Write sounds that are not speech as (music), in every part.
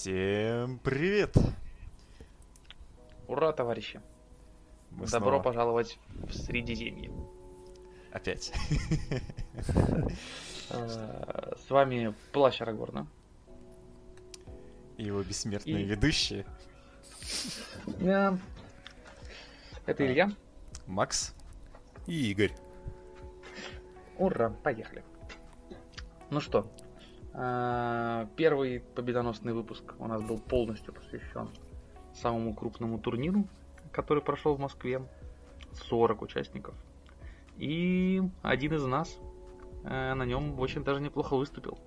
Всем привет! Ура, товарищи! Мы Добро снова пожаловать в Средиземье. Опять. Э, (laughs) С вами Плащ Арагорна. И его бессмертные ведущие Это Илья. Макс. И Игорь. Ура, поехали. Ну что, первый победоносный выпуск у нас был полностью посвящен самому крупному турниру, который прошел в Москве. 40 участников. И один из нас э, на нем очень даже неплохо выступил.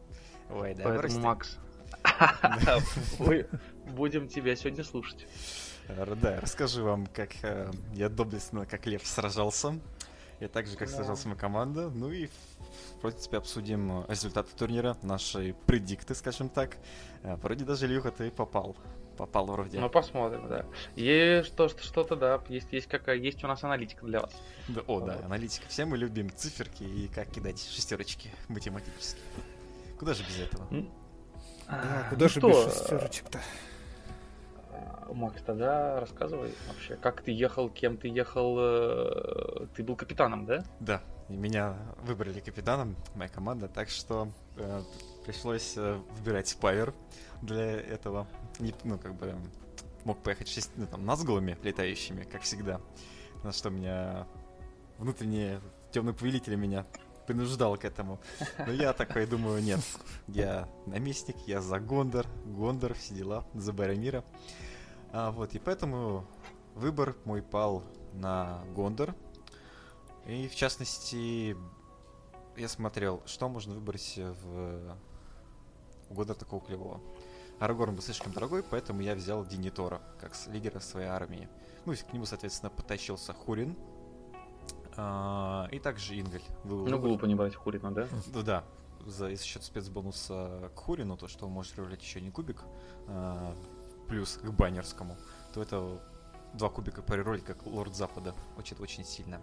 Ой, да, Поэтому. Макс, (laughs) будем тебя сегодня слушать. Да, расскажу вам, как э, я доблестно, как лев, сражался. И также, как Да. сражалась моя команда. Ну и, в принципе, обсудим э, результаты турнира, наши предикты, скажем так. Э, Вроде даже, Илюха, ты попал. Попал вроде. Ну, посмотрим, да. И что, что- что-то, да, есть, есть, какая, есть у нас аналитика для вас. Да, о, да, Вот. аналитика. Все мы любим циферки и как кидать шестерочки математически. Куда же без этого? А, А, куда ну же что, без шестерочек-то? э, Макс, тогда рассказывай вообще, как ты ехал, кем ты ехал, э, ты был капитаном, да? Да, и меня выбрали капитаном, моя команда, так что э, пришлось э, выбирать павер для этого. Не, ну, как бы, мог поехать шесть, ну, там, назгулами летающими, как всегда. На что меня внутренний темный повелитель меня принуждал к этому. Но я такой думаю, нет, я наместник, я за Гондор, Гондор, все дела, за Барамира. А, вот, и поэтому выбор мой пал на Гондор. И в частности, я смотрел, что можно выбрать в у Гондора такого клевого. Арагорн был слишком дорогой, поэтому я взял Динитора как лидера своей армии. Ну и к нему, соответственно, потащился Хурин. а, и также Ингаль. Был Ну, глупо не брать Хурина, да? Ну да, за, за счет спецбонуса к Хурину, то, что он может рулить еще не кубик, а, плюс к баннерскому, то это два кубика приролить как Лорд Запада. Очень, очень сильно.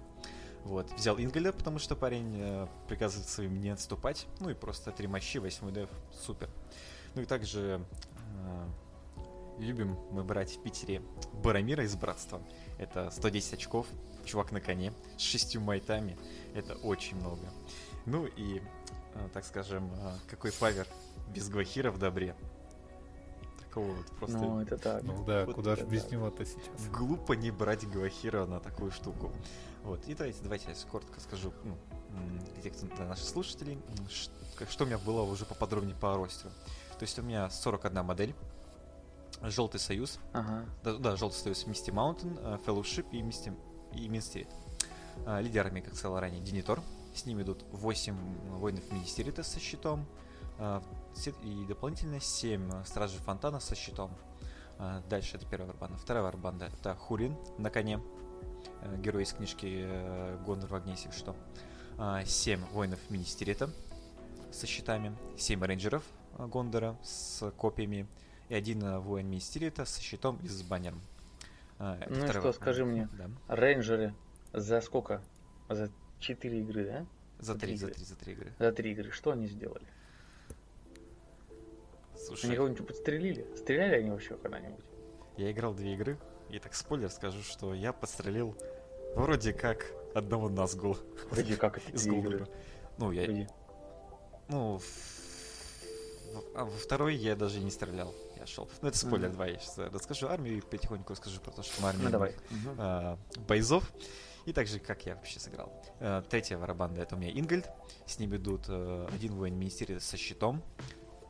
Вот. Взял Ингеля, потому что парень э, приказывает своим не отступать. Ну и просто три мощи, восьмой деф, супер. Ну и также э, любим мы брать в Питере Барамира из Братства. Это 110 очков, чувак на коне, с шестью майтами. Это очень много. Ну и, э, так скажем, э, какой павер без Гвахира в добре. Такого вот просто Ну, это так. Ну да, Вот куда же без да. него-то сейчас? глупо не брать Гвахира на такую штуку. Вот, и давайте, давайте я коротко скажу ну, м, для тех, кто- для наших слушателей, что у меня было уже поподробнее по ростеру. То есть у меня 41 модель, Желтый Союз, Ага. да, да, Желтый Союз, Misty Mountain, э, Fellowship и Misty, и Minstead. А, Лидерами, как сказал ранее, Динитор. С ними идут 8 воинов Министерита со щитом. И дополнительно 7 Стражей Фонтана со щитом. А, Дальше это первая варбанда. Вторая варбанда это Хурин на коне. э, Герой из книжки э, Гондор в огне, если что. 7 воинов Министерита со щитами. 7 рейнджеров э, Гондора с копьями. И один э, воин Министерита со щитом и с баннером. Это Ну вторая что, варбанда. скажи мне. Да. Рейнджеры за сколько? За 4 игры, да? За За три, три за игры. три, за три игры. За 3 игры. Что они сделали? Слушай, Они кого-нибудь подстрелили? Стреляли они вообще когда-нибудь? я играл две игры, и так спойлер скажу, что я подстрелил вроде как одного Назгула Вроде как (laughs) из игры. Ну, я, Вроде. ну, а во второй я даже не стрелял, я шел. Ну, это спойлер Мгм. 2, я сейчас расскажу армию и потихоньку расскажу про то, что на армии Ну давай. а, бойзов. И также, как я вообще сыграл. Э, Третья варабанда это у меня Ингольд. С ним идут э, один воин министерита со щитом,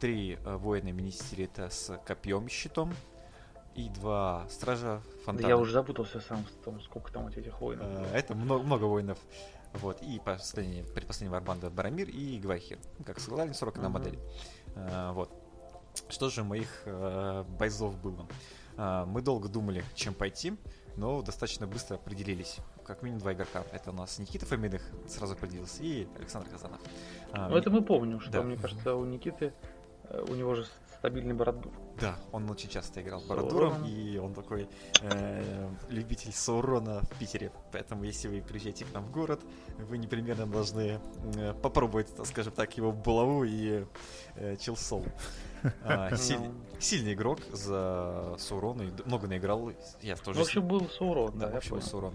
три э, воина министерита с копьем и щитом, и два стража Да фонтана. я уже запутался сам в том, сколько там вот этих воинов. Э. Это много, много воинов. Вот. И последняя, предпоследняя варбанда Барамир и Гвахир. Ну, Как сказали, 41 Мгм. модель. Э, Вот. Что же моих э, бойзов было? Мы долго думали, чем пойти, но достаточно быстро определились. Как минимум два игрока. Это у нас Никита Фоминых сразу определился и Александр Казанов. Ну это мы помним, что да. мне кажется у Никиты, у него же стабильный бородбур. Да, он очень часто играл Саурон. Бородуром, и он такой э, любитель Саурона в Питере. Поэтому, если вы приезжаете к нам в город, вы непременно должны э, попробовать, так скажем так, его булаву и э, чилсол. (laughs) А, силь- Ну. Сильный игрок за Саурона, много наиграл. Я тоже В общем, был Саурон, да, да, я вообще был понял. Саурон.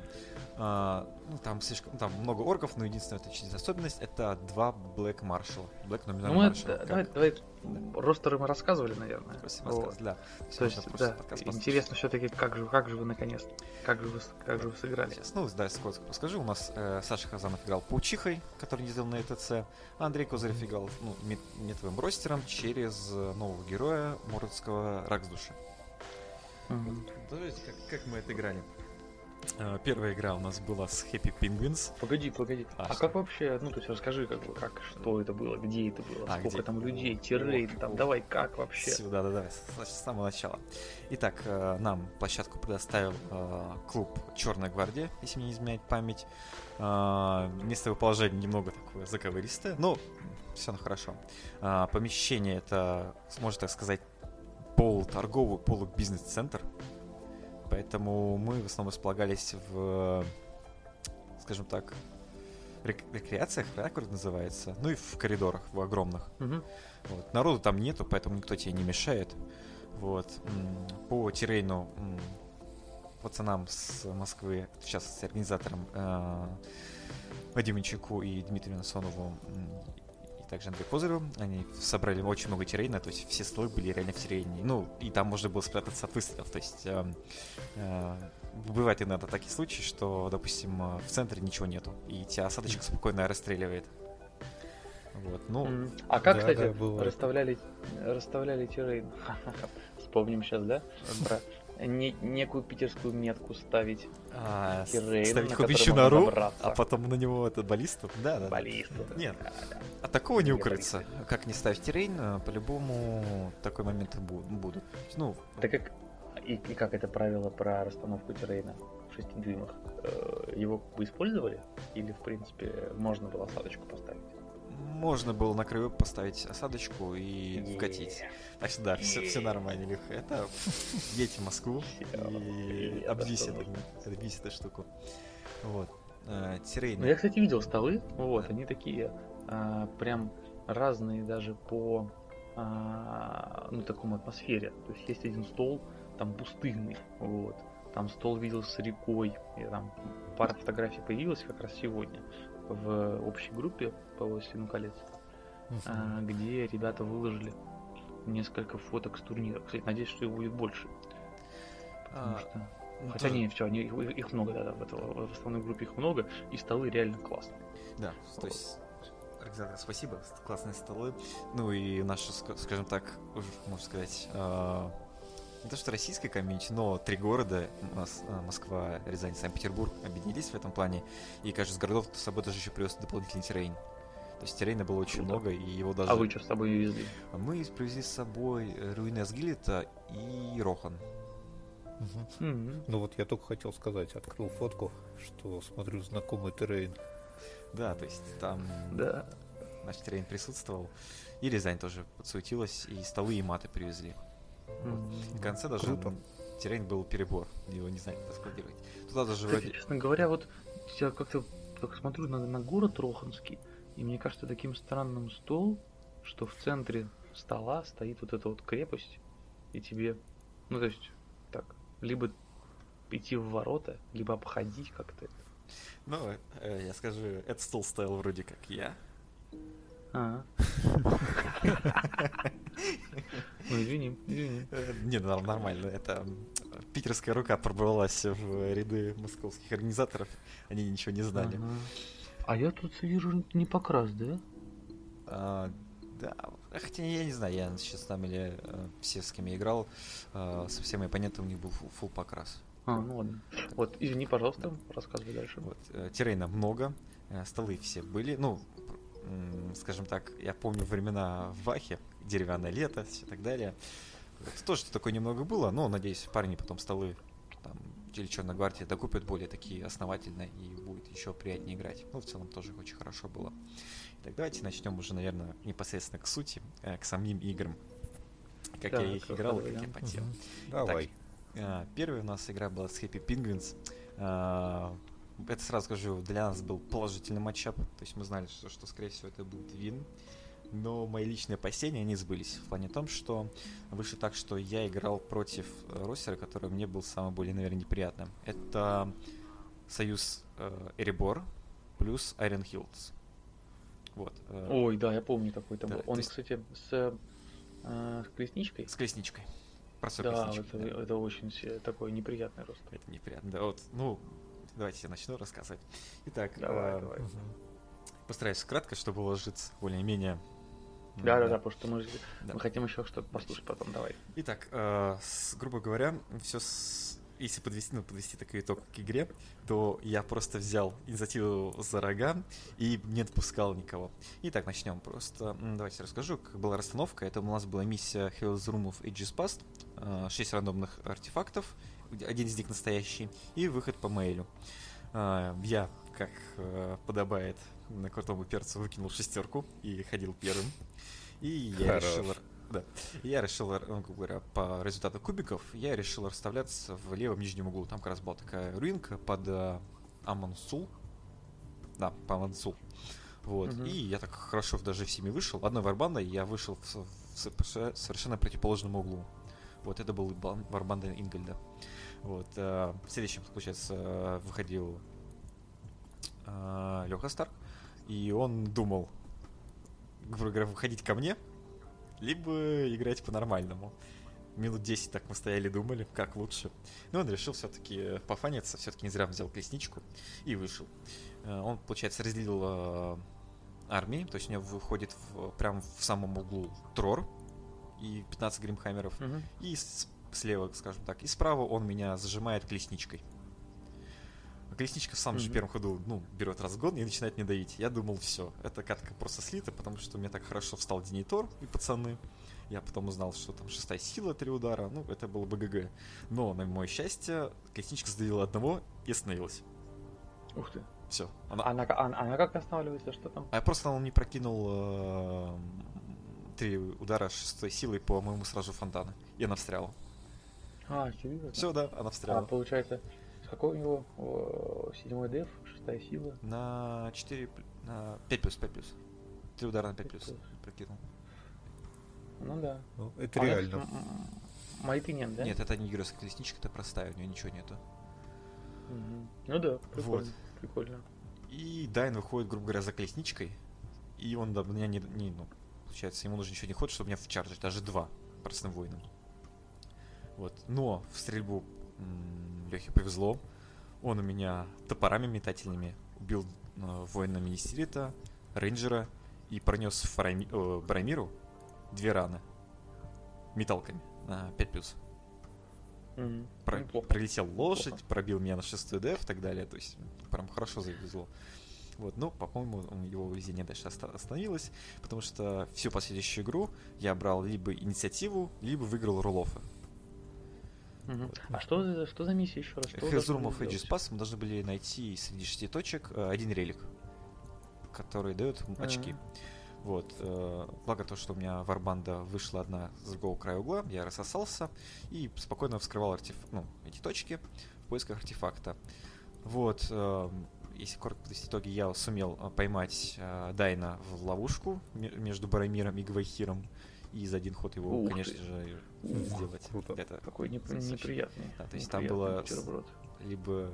А, ну, там слишком, там много орков, но единственная отличительная особенность это два Блэк Маршала. Блэк номинал Ну, мы Маршал. это, давай, давай, ростеры мы рассказывали, наверное. Вот. Да. То есть, да, интересно все-таки, как же, как же вы наконец, как же вы, как же вы сыграли? Сейчас, ну, да, сколько расскажу. У нас э, Саша Хазанов играл Паучихой, который не сделал на ЭТЦ. Андрей Козырев играл ну, мет- метовым ростером через э, нового героя Муротского Раксдуша. Мгм. Давайте, как, как мы это играли? Первая игра у нас была с Happy Penguins. Погоди, погоди. А, А, что? как вообще, ну, то есть расскажи, как, как, что это было, где это было, А, сколько где? там людей, террейн, О, там, о. давай, как вообще? Всё, Да-да-да, с, с самого начала. Итак, э, нам площадку предоставил э, клуб Черная гвардия, если мне не изменяет память. Э, Местное положение немного такое заковыристое, но все равно хорошо. Помещение это, можно так сказать, полуторговый, полубизнес-центр. Поэтому мы в основном располагались в, скажем так, рек- рекреациях, да, как это называется? Ну и в коридорах, в огромных. Мгм. Вот. Народу там нету, поэтому никто тебе не мешает. Вот. По террейну пацанам с Москвы, в частности, организаторам э, Вадиму Чеку и Дмитрию Насонову также Андрею Козыреву, они собрали очень много террейна, то есть все столы были реально в террейне. Ну, и там можно было спрятаться от выстрелов, то есть эм, э, бывает иногда такие случаи, что, допустим, э, в центре ничего нету, и тебя осадочек спокойно расстреливает. Вот, ну. А как, Да, кстати, да, бывает. расставляли, расставляли террейн? (laughs) Вспомним сейчас, да? Про не- некую питерскую метку ставить А, террейн, ставить на можно нору, добраться. а потом на него это баллисту. Да, да. да. баллисту. Нет, Да, да. от такого не Не укрыться. баллисты. Как не ставить террейн, а, по-любому такой момент бу- будут. Ну, Так как и, и как это правило про расстановку террейна в 6 дюймах? Э, Его бы использовали? Или, в принципе, можно было осадочку поставить? Можно было на краю поставить осадочку и вкатить. Е, Так что да, все, все нормально, Илюха. Это едете в Москву и обвись эту, обвись эту штуку. Вот. А, Террейн. Ну, я, кстати, видел столы, вот, они такие а, прям разные даже по а, ну, такому атмосфере. То есть есть один стол, там пустынный, вот. Там стол видел с рекой, и там пара фотографий появилась как раз сегодня в общей группе по «Властелину колец», а, где ребята выложили несколько фоток с турнира. Кстати, надеюсь, что их будет больше. Потому А, что... ну, Хотя тоже- не, все, они, их, их много, да, да, в, этого- в основной группе их много, и столы реально классные. Да, то есть организаторам спасибо, классные столы. Ну и наша, ска- скажем так, можно сказать, э, не то что российская комьюнити, но три города, э, Москва, Рязань, Санкт-Петербург, объединились в этом плане. И каждый из городов с собой даже еще привез дополнительный террейн. То есть террейна было очень Круто. много, и его даже... А вы что с собой везли? Мы привезли с собой руины Асгилета и Рохан. Мгм. Мгм. Ну вот я только хотел сказать, открыл фотку, что смотрю знакомый террейн. Да, то есть там Да. наш террейн присутствовал. И Рязань тоже подсуетилась, и столы, и маты привезли. В конце даже Круто. м, террейн был перебор, его не знали, куда складировать. Туда даже Кстати, вроде... честно говоря, вот я как-то так смотрю на, на город Роханский, и мне кажется таким странным стол, что в центре стола стоит вот эта вот крепость, и тебе, ну то есть, так, либо идти в ворота, либо обходить как-то. это. Ну, э, я скажу, этот стол стоял вроде как я. А. (laughs) Ну извини, извини. Э, Не, ну, нор- нормально, это питерская рука пробралась в ряды московских организаторов, они ничего не знали. Ага. А я тут вижу не покрас, да? А, да, хотя я не знаю, я сейчас там или э, все, с кем я играл, э, со всеми оппонентами у них был фу- фул покрас. А, ну ладно. Вот, извини, пожалуйста, рассказывай дальше. Вот, э, террейна много, э, столы все были, ну, скажем так, я помню времена в Вахе, деревянное лето и так далее. Вот, тоже такое немного было, но, надеюсь, парни потом столы там, или Черная гвардия докупят более такие основательные и будет еще приятнее играть. Ну, в целом тоже очень хорошо было. Итак, давайте начнем уже, наверное, непосредственно к сути, э, к самим играм. как Так, я их играл как я да. потел. Мгм. Давай. А, Первая у нас игра была с Happy Penguins. А, Это сразу скажу, для нас был положительный матчап. То есть мы знали, что, что скорее всего это будет вин. Но мои личные опасения не сбылись. В плане том, что вышло так, что я играл против э, ростера, который мне был самый более, наверное, неприятным. Это союз э, Эребор плюс Iron Hills. Вот. э, Ой, да, я помню такой там Да, был. Он, есть- кстати, с, э, с колесничкой. С колесничкой. Простой Да, колесничкой, это, да. это очень такой неприятный рост. Это неприятно. Да, вот, ну, давайте я начну рассказывать. Итак, Давай, э, давай. Постараюсь кратко, чтобы уложиться более-менее. М, Да, да, да, потому что мы, Да. мы хотим еще что-то послушать потом, давай. Итак, э, с- грубо говоря, все если подвести, ну, подвести такой итог к игре, то я просто взял инициативу за рога и не отпускал никого. Итак, начнем просто. Давайте расскажу, как была расстановка. Это у нас была миссия Hell's Room of Ages Past. э, Шесть рандомных артефактов, один из них настоящий, и выход по мейлю. А, Я, как э, подобает на крутому перцу, выкинул шестерку и ходил первым. И я Хорош. решил да. Я решил, ну, говоря, по результату кубиков, я решил расставляться в левом нижнем углу. Там как раз была такая руинка под э, Амансул. Да, по Амансул. Вот. Мгм. И я так хорошо даже всеми вышел. Одной варбандой я вышел в, в соверше- совершенно противоположном углу. Вот это был бан- варбанда Ингольда. Вот. э, Следующим, получается, э, выходил Леха Старк. И он думал, грубо говоря, выходить ко мне, либо играть по-нормальному. Минут 10 так мы стояли, думали, как лучше. Но он решил все-таки пофаниться, все-таки не зря взял колесничку и вышел. Э, Он, получается, разделил э, армии, то есть у него выходит в, прям в самом углу Трор и 15 гримхаммеров. И с- слева, скажем так, и справа он меня зажимает колесничкой. А Колесничка в самом же первом ходу, ну, берет разгон и начинает мне давить. Я думал, все, эта катка просто слита, потому что меня так хорошо встал Денитор и пацаны. Я потом узнал, что там шестая сила, три удара, ну, это было БГГ. Но, на мое счастье, колесничка задавила одного и остановилась. Ух ты. Все. Она... Она, ка- она, она как останавливается, что там? А я просто он не прокинул э, три удара шестой силой по моему сразу фонтана. И она встряла. А, серьезно? Все, да, она А встряла. получается, с какой у него седьмой деф, шестая сила? На 4, на 5 плюс, 5 плюс. Три удара на 5 плюс. Прокинул. Ну да. Ну, это А реально. м- Майты нет, да? Нет, это не геройская колесничка, это простая, у нее ничего нету. Мгм. Ну да, прикольно. Прикольно. И Дайн выходит, грубо говоря, за колесничкой. И он до меня не, не, ну, получается, ему нужно еще не ход, чтобы меня вчаржить, даже два простым воином. Вот. Но в стрельбу Лехе повезло. Он у меня топорами метательными убил э, воина Министерита, рейнджера и пронес Фарами- э, Барамиру две раны металками на 5 плюс. Мгм. Про- Неплохо. пролетел лошадь, Неплохо. пробил меня на 6 деф и так далее. То есть прям хорошо завезло. Вот, но, по-моему, его везение дальше оста- остановилось, потому что всю последующую игру я брал либо инициативу, либо выиграл рулофы. Мгм. А что, что за миссия еще раз? Ages сделать? Pass мы должны были найти среди шести точек э, один релик, который дает очки. Ага. Вот. э, Благо то, что у меня варбанда вышла одна с другого края угла, я рассосался и спокойно вскрывал артеф... ну, эти точки в поисках артефакта. Вот. э, Если коротко подвести итоги, я сумел поймать э, Дайна в ловушку ме- между Барамиром и Гвайхиром. И за один ход его, Ух конечно ты. же, сделать. круто. Это Какой неп- неприятный. Да, то есть там было бутерброд. либо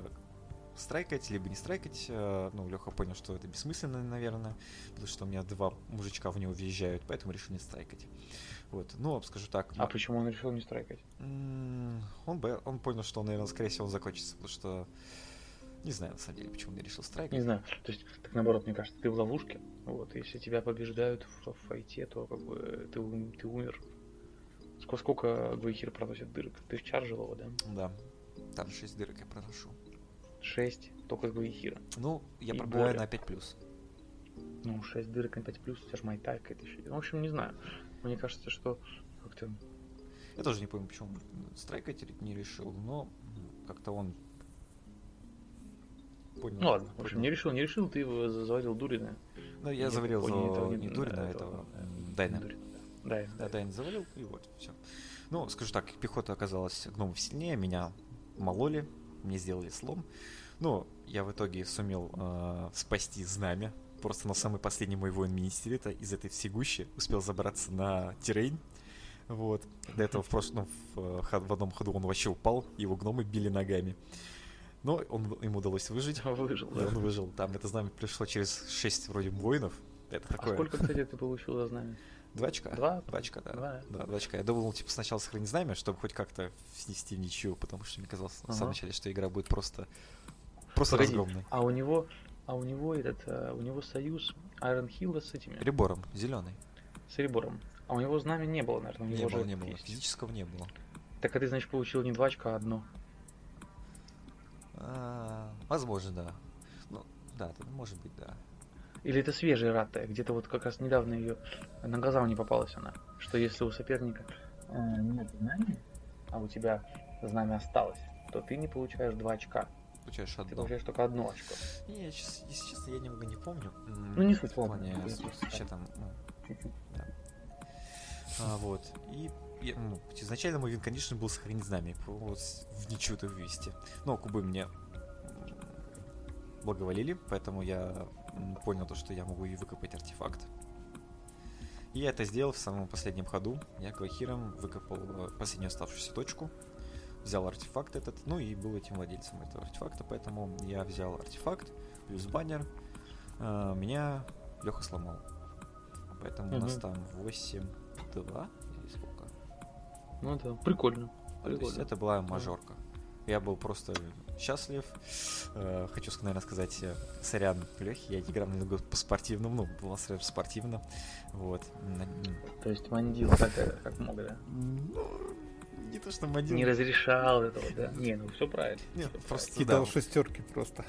страйкать, либо не страйкать. Э, Ну, Леха понял, что это бессмысленно, наверное, потому что у меня два мужичка в него въезжают, поэтому решил не страйкать. Вот. Ну, скажу так. А м- почему он решил не страйкать? он, бо- он понял, что, наверное, скорее всего, он закончится, потому что не знаю, на самом деле, почему он не решил страйкать. Не знаю. То есть, так наоборот, мне кажется, ты в ловушке. Вот, если тебя побеждают в, в файте, то как бы ты, ты умер. Сколько, сколько Гвейхир проносит дырок? Ты в чаржил его, да? Да. Там 6 дырок я проношу. Шесть только с Гвейхира. Ну, я пробиваю на 5 плюс. Ну, 6 дырок на 5 плюс, у тебя же майтай какая-то еще. Ну, В общем, не знаю. Мне кажется, что как-то... Я тоже не понял, почему страйкать не решил, но м, как-то он понял. Ну ладно, в общем, не решил, не решил, ты его за- заварил Дурина. Ну, я заварил не этого, не, не- Дурина, этого, этого Дайна. Дурина, Да, Да, Дайн завалил, и вот, все. Ну, скажу так, пехота оказалась гномов сильнее, меня мололи, мне сделали слом. Ну, я в итоге сумел э, спасти знамя. Просто на самый последний мой воин министерита из этой всегущи успел забраться на террейн. Вот. До этого в прошлом, в, э, в одном ходу он вообще упал, его гномы били ногами. Но он, ему удалось выжить. (laughs) Выжил, И да. он выжил. Там это знамя пришло через 6 вроде воинов. Это А такое. сколько, кстати, ты получил за знамя? Два очка? Два? Два очка, да. Два. Да, два очка. Я думал, типа, сначала сохранить знамя, чтобы хоть как-то снести в ничью, потому что мне казалось на самом Ага. начале, что игра будет просто... Просто Погоди, разгромной. А у него, а у него этот, э, у него союз Айрон Хилла с этими, Ребором, зеленый. с Рибором. А у него знамя не было, наверное, у Не него было, же не было. есть. Физического не было. Так а ты, значит, получил не два очка, а одно. А, возможно, да. Ну, да, может быть, да. Или это свежая ратая, где-то вот как раз недавно ее на глаза не попалась она, что если у соперника э, нет знамени, а у тебя знамя осталось, то ты не получаешь два очка, Получаешь ты одно. получаешь только одно очко. Не, я, чес- если честно, я немного не помню. Ну, не суть, ладно. плане, Я вообще там, ну, Чуть-чуть. А, вот. И я, ну, изначально мой вин, конечно, был сохранить знамя, вот в ничью-то вывести. Но кубы мне благоволили, поэтому я понял то, что я могу и выкопать артефакт. И я это сделал в самом последнем ходу. Я Квахиром выкопал э, последнюю оставшуюся точку, взял артефакт этот, ну и был этим владельцем этого артефакта, поэтому я взял артефакт, плюс баннер. А, меня Леха сломал. Поэтому у нас там 8 2 или сколько? Ну да, прикольно. То есть Прикольно. это была мажорка. Я был просто счастлив. Э, Хочу, наверное, сказать э, сорян Лехе. Я играл немного по-спортивному, ну, был настроен спортивно. Вот. То есть мандил как, э, как мог, да? ну, Не то, что модил. Не разрешал этого, да? Не, ну все правильно. Нет, всё просто Кидал да. шестерки просто.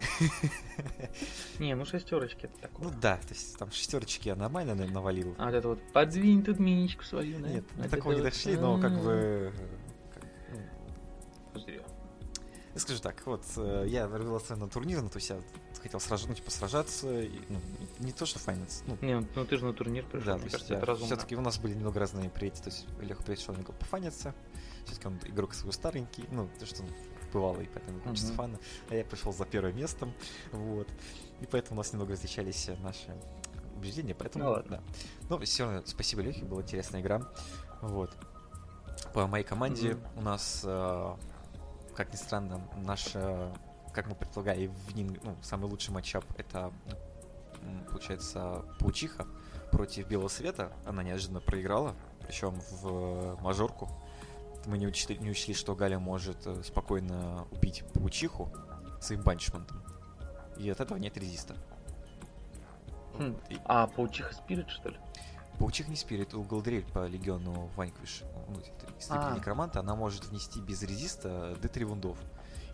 (laughs) Не, ну шестерочки это такое. Ну да, то есть там шестерочки я нормально на- навалил. А вот это вот подвинь тут миничку свою, да? Нет, Вот такого не дошли, но как бы... э, ну, пузырё. Я скажу так, вот, э, я вырвался на турнир, ну, то есть я хотел сражаться, ну, типа, сражаться, и, ну, не то, что файнец, ну, Не, ну, ну ты же на турнир пришел, да, мне кажется, я- это разумно. все-таки у нас были немного разные приоритеты, то есть Леха пришел немного пофаниться, все-таки он игрок свой старенький, ну, то, что он бывалый, поэтому хочется Мгм. фана, а я пришел за первым местом, вот, и поэтому у нас немного различались э, наши убеждения, поэтому, Ну ладно. да. Но все равно спасибо Лехе, была интересная игра, вот. По моей команде Мгм. у нас, э, как ни странно, наша, как мы предполагали, в нин, ну, самый лучший матчап это, получается, Паучиха против Белого Света. Она неожиданно проиграла, причем в мажорку. Мы не учли, не учли, что Галя может э, спокойно убить Паучиху своим банчментом. И от этого нет резиста. Хм. И- А, паучиха спирит, что ли? Паучих не спирит, у Голдрель по легиону Ваньквиш, ну, это из А. некроманта, она может внести без резиста D3 вундов.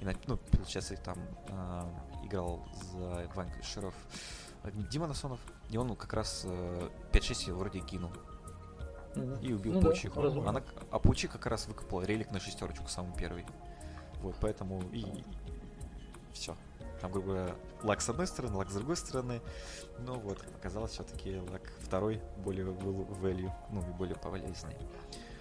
И, ну, получается, там а, играл за Ваньквишеров э, Дима Насонов, и он как раз э, 5-6 вроде кинул и убил Ну да, Паучиху. разумно. Она, а Паучих как раз выкопал релик на шестерочку, самый первый. Вот, поэтому и, все. Там, грубо говоря, лак с одной стороны, лак с другой стороны. Но вот, оказалось, все-таки лак второй более был value, ну и более полезный.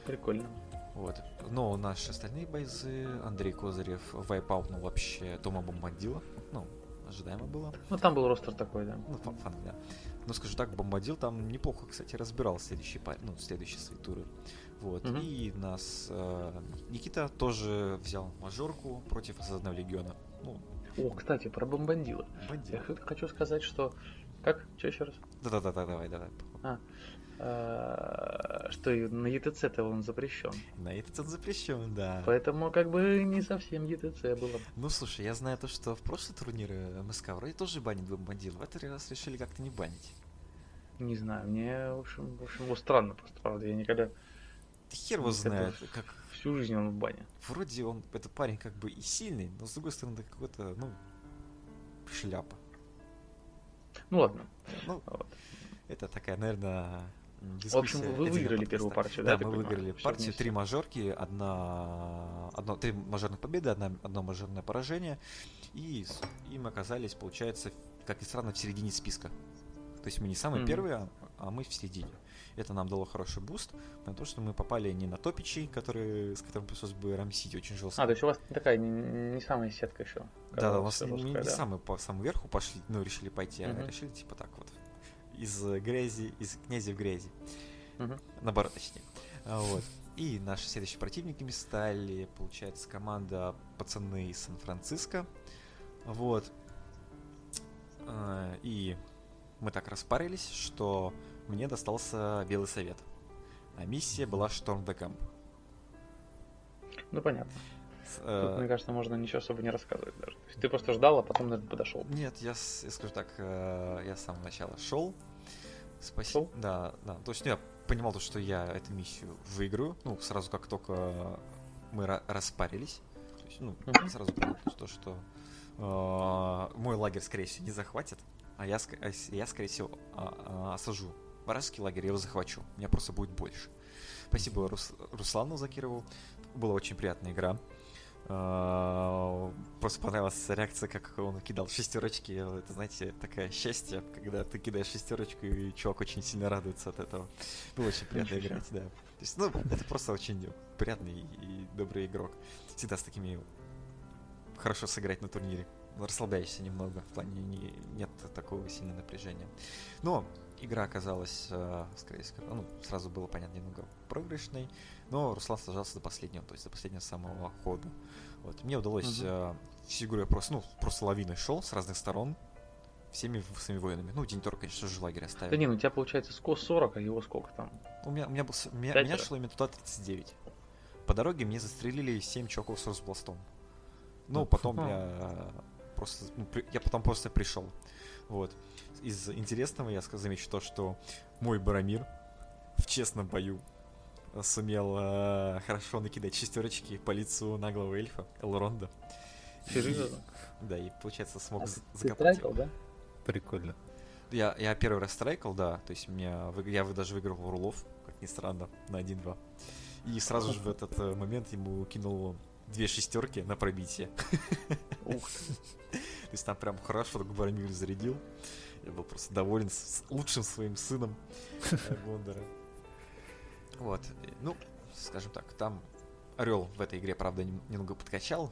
Прикольно. Вот. Но наши остальные бойзы, Андрей Козырев вайпаутнул вообще Тома Бомбандила. Ну, ожидаемо было. Ну там был ростер такой, да. Ну, фан, фан, да. Но скажу так, Бомбадил там неплохо, кстати, разбирал следующие, ну, следующие свои туры. Вот. Мгм. И нас э, Никита тоже взял мажорку против Осознанного Легиона. Ну, О, кстати, про бомбандила. бандил. Я хочу сказать, что... Как? Что еще раз? Да-да-да, давай, давай. А, Что и на ЕТЦ-то он запрещен. На он запрещен, да. Поэтому как бы не совсем ЕТЦ было. Ну слушай, я знаю то, что в прошлые турниры МСК вроде тоже банит Бомбандил. В этот раз решили как-то не банить. Не знаю, мне, в общем, в общем, вот странно просто, правда. Я никогда Да хер его знает, как всю жизнь он в бане. вроде он, этот парень как бы и сильный, но с другой стороны какой-то, ну, шляпа. Ну ладно. Ну, Вот. это такая, наверное, В общем, вы выиграли первую партию, да, Да, мы понимаю? выиграли партию, три мажорки, одна, одно, три мажорных победы, одна, одно мажорное поражение, и, с- и мы оказались, получается, как ни странно, в середине списка. То есть мы не самые Мгм. первые, а, а мы в середине. Это нам дало хороший boost, на то, что мы попали не на топичей, которые, с которыми пришлось бы рамсить очень жестко. А, то есть у вас такая не, не самая сетка еще. Да, да, у нас не, не самые по самому верху пошли, ну, решили пойти, а Мгм. решили, типа, так вот, из грязи, из князя в грязи. Мгм. Наоборот, точнее. А, Вот. И наши следующие противниками стали, получается, команда пацаны из Сан-Франциско. Вот. А, И мы так распарились, что мне достался Белый Совет. А миссия была Шторм де Кэмп. Ну понятно. С, Тут, э, мне кажется, можно ничего особо не рассказывать даже. То есть ты просто ждал, а потом наверное, подошел. Нет, я, я скажу так, э, я с самого начала шел. Спасибо. Да, да. То есть ну, я понимал, то, что я эту миссию выиграю. Ну, сразу как только мы ра- распарились. То есть, ну, Мгм. сразу понял, то, что э, мой лагерь, скорее всего, не захватит, а я, а я скорее всего, а- а, осажу вражеский лагерь, я его захвачу. У меня просто будет больше. Спасибо Рус- Руслану Закирову. Была очень приятная игра. А, Просто понравилась реакция, как он кидал шестерочки. Это, знаете, такое счастье, когда ты кидаешь шестерочку, и чувак очень сильно радуется от этого. Было очень приятно играть, да. То есть, ну, это просто очень приятный и добрый игрок. Всегда с такими хорошо сыграть на турнире. Расслабляешься немного, в плане не- нет такого сильного напряжения. Но игра оказалась, э, скорее всего, ну, сразу было понятно, немного проигрышной, но Руслан сражался до последнего, то есть до последнего самого хода. Вот. Мне удалось Мгм. э, всю игру я просто, ну, просто лавиной шел с разных сторон, всеми своими воинами. Ну, Динтер, конечно же, лагерь оставил. Да не, ну у тебя получается скос 40, а его сколько там? У меня, у меня, был, с- меня, меня шло именно туда 39. По дороге мне застрелили 7 чоков с Росбластом. Ну, потом я просто, ну, при- я потом просто пришел. Вот. Из интересного я замечу то, что мой Барамир в честном бою э, сумел э, хорошо накидать шестерочки по лицу наглого эльфа Элронда. Серьезно? Да, и получается смог А закопать его. да? Прикольно. Я, я первый раз страйкал, да, то есть меня, я вы- даже выиграл рулов, как ни странно, на 1-2. И сразу же в этот э, момент ему кинул две шестерки на пробитие. Ух ты. То есть там прям хорошо так Барамир зарядил. Я был просто доволен с лучшим своим сыном э, Гондора. Вот. Ну, скажем так, там Орел в этой игре, правда, нем- немного подкачал.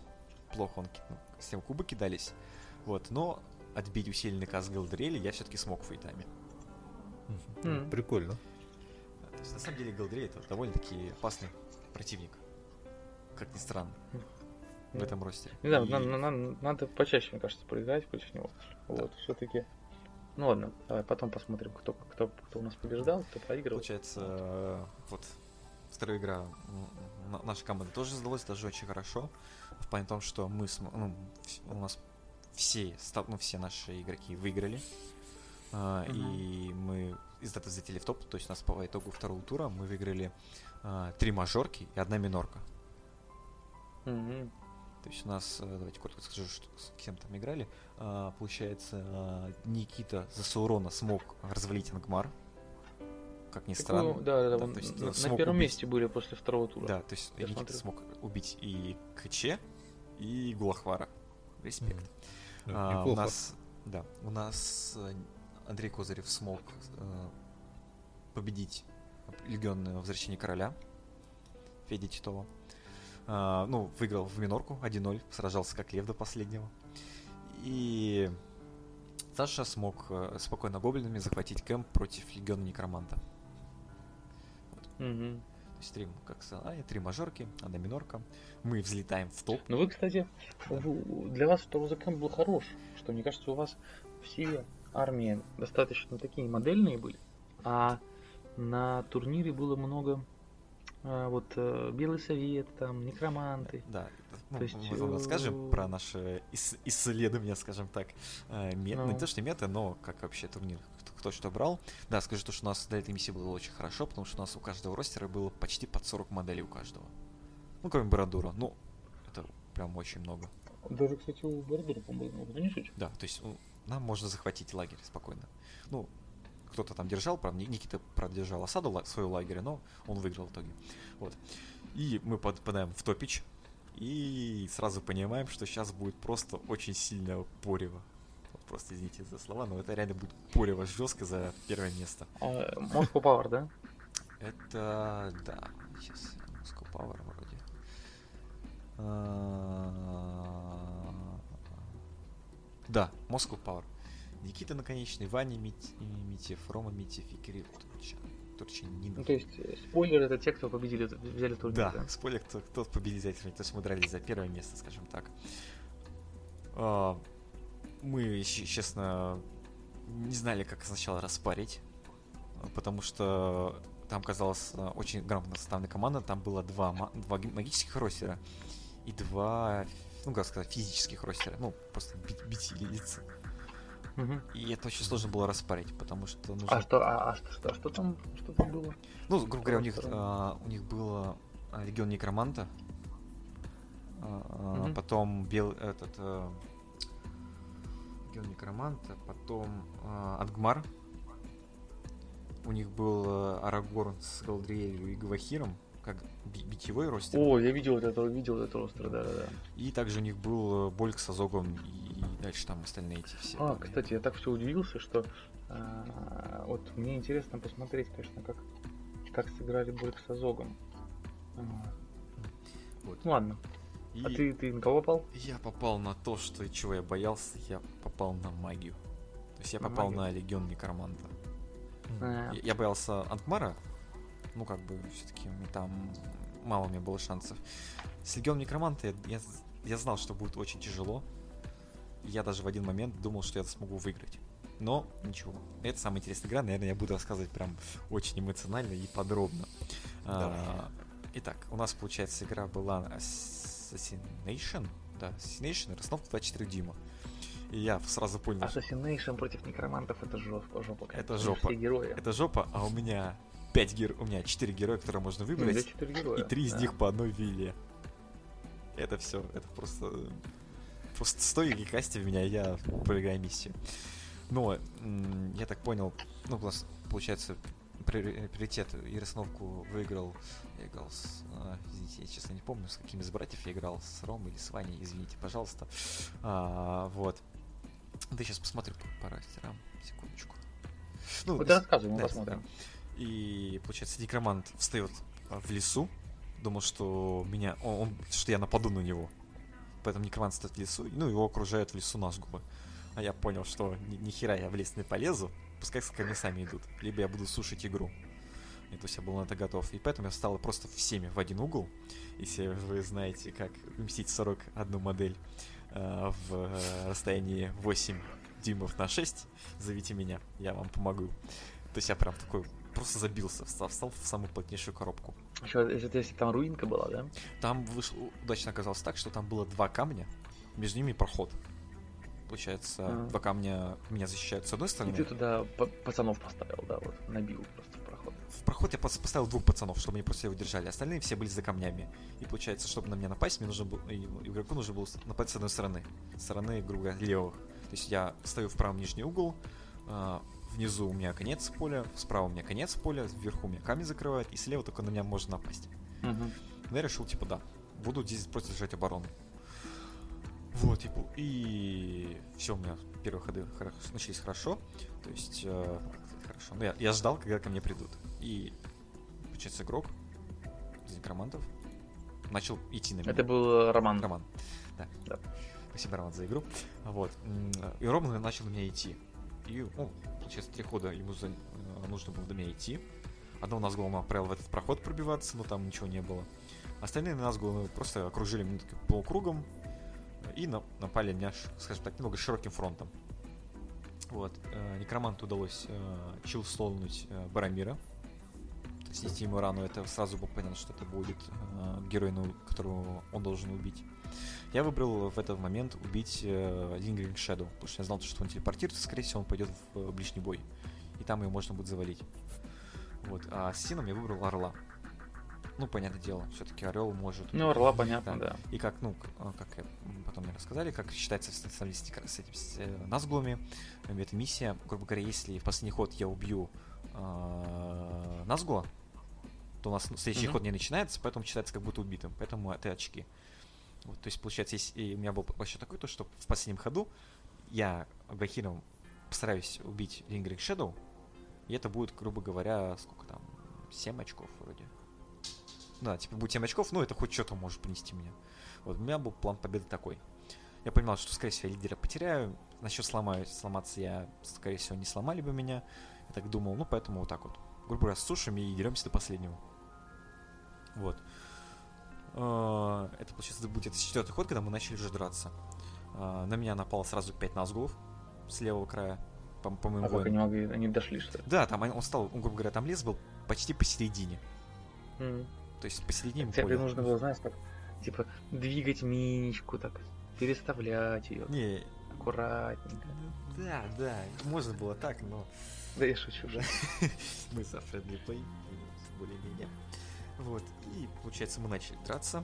Плохо он ну, с тем кубы кидались. Вот, но отбить усиленный каз Галдрели я все-таки смог фейтами. Мгм. Прикольно. То есть, на самом деле, Галдрей это довольно-таки опасный противник. Как ни странно. В Да. этом ростере. Не знаю, И- на- на- на- надо почаще, мне кажется, проиграть против него. Вот, все-таки. Ну ладно, давай потом посмотрим, кто, кто, кто у нас побеждал, кто проигрывал. Получается, э, вот вторая игра наша команда тоже сдалась даже очень хорошо. В плане том, что мы ну, у нас все, ну, все наши игроки выиграли. Мгм. И мы из этого взлетели в топ. То есть у нас по итогу второго тура мы выиграли а, три мажорки и одна минорка. Мгм. То есть у нас, э, давайте коротко скажу, что с кем там играли. А, Получается, а, Никита за Саурона смог развалить Ангмар. Как ни странно. да, да, Да, он то есть, на, на первом убить. месте были после второго тура. Да, то есть Я Никита смотрю. смог убить и КЧ, и Гулахвара. Респект. Мгм. Да, А, у нас, да, у нас э, Андрей Козырев смог э, победить легионное возвращение короля Федя Титова. А, ну, выиграл в минорку 1-0, сражался как лев до последнего. И Саша смог э, спокойно гоблинами захватить кэмп против легиона некроманта. Мгм. То есть три, как сказал, три мажорки, одна минорка. Мы взлетаем в топ. Ну вы, кстати, для вас второй закон был хорош, что мне кажется, у вас все армии достаточно такие модельные были, а на турнире было много а, вот э, Белый Совет, там, некроманты. Да, ну, То есть, мы вам расскажем э, про наши ис- исследования, скажем так, э, мет, ну, не Ну. то, что меты, но как вообще турнир, кто, кто что брал. Да, скажу то, что у нас для этой миссии было очень хорошо, потому что у нас у каждого ростера было почти под 40 моделей у каждого. Ну, кроме Барадура, ну, это прям очень много. Даже, кстати, у Бордера, по-моему, не суть. Да, то есть ну, нам можно захватить лагерь спокойно. Ну, кто-то там держал, правда, Ни- Никита продержал осаду своего лагеря, но он выиграл в итоге. Вот. И мы подпадаем в топич, и сразу понимаем, что сейчас будет просто очень сильное порево. Вот Просто извините за слова, но это реально будет порево жестко за первое место. А, Moscow Power, да? Это, да, сейчас, Moscow Power вроде. А, Да, Moscow Power. Никита Наконечный, Ваня Мит- Митев, Рома Митев и Кирилл Турчин. Турчининов. Ну, то есть, э, спойлер, это те, кто победили, взяли турнир. Да, спойлер, кто, кто победитель. То есть мы дрались за первое место, скажем так. А, Мы, честно, не знали, как сначала распарить, потому что там казалось а, очень грамотно составная команда. Там было два, два ги- магических ростера и два, ну как сказать, физических ростера. Ну, просто бить, бить лица. Мгм. И это очень сложно было распарить, потому что нужно... А что, а, а что, что, а что там, что там было? Ну, грубо говоря, у них, а, у них было а, Легион Некроманта, а, а, Мгм. потом бел, этот а, Легион Некроманта, потом а, Ангмар. У них был а, Арагорн с Галдриэлью и Гвахиром, как би- битевой ростер. О, я видел вот это, видел вот это ростер, да, да, да. И также у них был а, Больк с Азогом и дальше там остальные эти все. А, были. кстати, я так все удивился, что а, вот мне интересно посмотреть, конечно, как, как сыграли Борг с Азогом. А, Вот. ну ладно. А И ты, ты на кого попал? Я попал на то, что чего я боялся, я попал на магию. То есть я На попал магию? на Легион Некроманта. А, Я, я боялся Ангмара, ну как бы все-таки там мало у меня было шансов. С Легионом Некроманта я, я, я знал, что будет очень тяжело. Я даже в один момент думал, что я смогу выиграть. Но ничего. Это самая интересная игра, наверное, я буду рассказывать прям очень эмоционально и подробно. А, итак, у нас, получается, игра была Assassination, да, Assassination, расстановка 24 Дима. И я сразу понял, Assassination против некромантов это жопа, жопа. Это жопа. Все герои. это жопа, а у меня 5 героев, у меня 4 героя, которые можно Ну, выбрать. четыре героя. И три из да. них по одной вилле. Это все, это просто... Просто стой и касти в меня, я проиграю миссию. Но, я так понял, ну, у нас, получается, приори- приоритет и расстановку выиграл, я играл с, а, извините, я честно не помню, с каким из братьев я играл, с Ромой или с Ваней, извините, пожалуйста. А, вот. Да сейчас посмотрю по, по растерам, секундочку. Ну, с- рассказывай, да, посмотрим. да. И, получается, некромант встает а, в лесу, думал, что меня, он, он- что я нападу на него. Поэтому некромант стоит в лесу, ну, его окружают в лесу насгубы. А я понял, что ни, ни хера я в лес не полезу, пускай мне сами идут. Либо я буду слушать игру. И то есть я был на это готов. И поэтому я встал просто всеми в один угол. Если вы знаете, как уместить 41 модель э, в э, расстоянии 8 дюймов на 6, зовите меня, я вам помогу. То есть я прям такой просто забился, встал, встал в самую плотнейшую коробку. Еще, если, если там руинка была, да? Там вышло, удачно оказалось так, что там было два камня, между ними проход. Получается, А. два камня меня защищают с одной И стороны. ты туда па- пацанов поставил, да, вот, набил просто в проход. В проход я пос- поставил двух пацанов, чтобы они просто его держали. Остальные все были за камнями. И получается, чтобы на меня напасть, мне нужно было, и игроку нужно было напасть с одной стороны. С стороны, грубо говоря, левых. То есть я стою в правом нижний угол, а, внизу у меня конец поля, справа у меня конец поля, вверху у меня камень закрывает, и слева только на меня можно напасть. Но я решил, типа, да, буду здесь просто держать оборону. Вот, типа, и все у меня первые ходы хоро- начались хорошо. То есть, э, хорошо. Ну, я, я ждал, когда ко мне придут. И, получается, игрок из некромантов начал идти на меня. Это был Роман. Роман. Да. Да. Спасибо, Роман, за игру. Вот. И Роман начал на меня идти. И, ну, получается, три хода ему за- э, нужно было до меня идти. Одного Назгула он отправил в этот проход пробиваться, но там ничего не было. Остальные Назгулы просто окружили меня полукругом и на- напали на меня, скажем так, немного широким фронтом. Вот. э, Некроманту удалось э, чилслоунуть э, Барамира. То есть нести ему рану, это сразу было понятно, что это будет э, герой, ну, которого он должен убить. Я выбрал в этот момент убить э, Lingering Shadow, потому что я знал, что он телепортируется, скорее всего, он пойдет в э, ближний бой. И там его можно будет завалить. Вот. А с Сином я выбрал Орла. Ну, понятное дело, все-таки Орел может Ну, Орла, понятно, да. и как, ну, а, как потом мне рассказали, как считается в статистике с этим с, э, Назгулами, э, эта миссия, грубо говоря, если в последний ход я убью э, Назгула, то у нас следующий Мгм. ход не начинается, поэтому считается как будто убитым, поэтому это очки. Вот, то есть, получается, и у меня был вообще такой, то что в последнем ходу я Гахиром постараюсь убить Lingering Shadow, и это будет, грубо говоря, сколько там, 7 очков вроде. Да, типа будет 7 очков, ну это хоть что-то может принести мне. Вот у меня был план победы такой. Я понимал, что, скорее всего, я лидера потеряю. Насчет сломаюсь, сломаться я, скорее всего, не сломали бы меня. Я так думал, ну поэтому вот так вот. Грубо говоря, сушим и деремся до последнего. Вот. Это, получается, будет четвертый ход, когда мы начали уже драться. А, На меня напало сразу 5 назгулов с левого края, по, по моему А как воину. они могли, они дошли, что ли? Да, там он стал, он, грубо говоря, там лес был почти посередине. М. То есть посередине Тебе поля. нужно было, знаешь, так, типа, двигать миничку, так, переставлять ее Не, аккуратненько. да, да, можно было так, но Да я шучу же. (laughs) мы за friendly play, более-менее. Вот, и, получается, мы начали драться.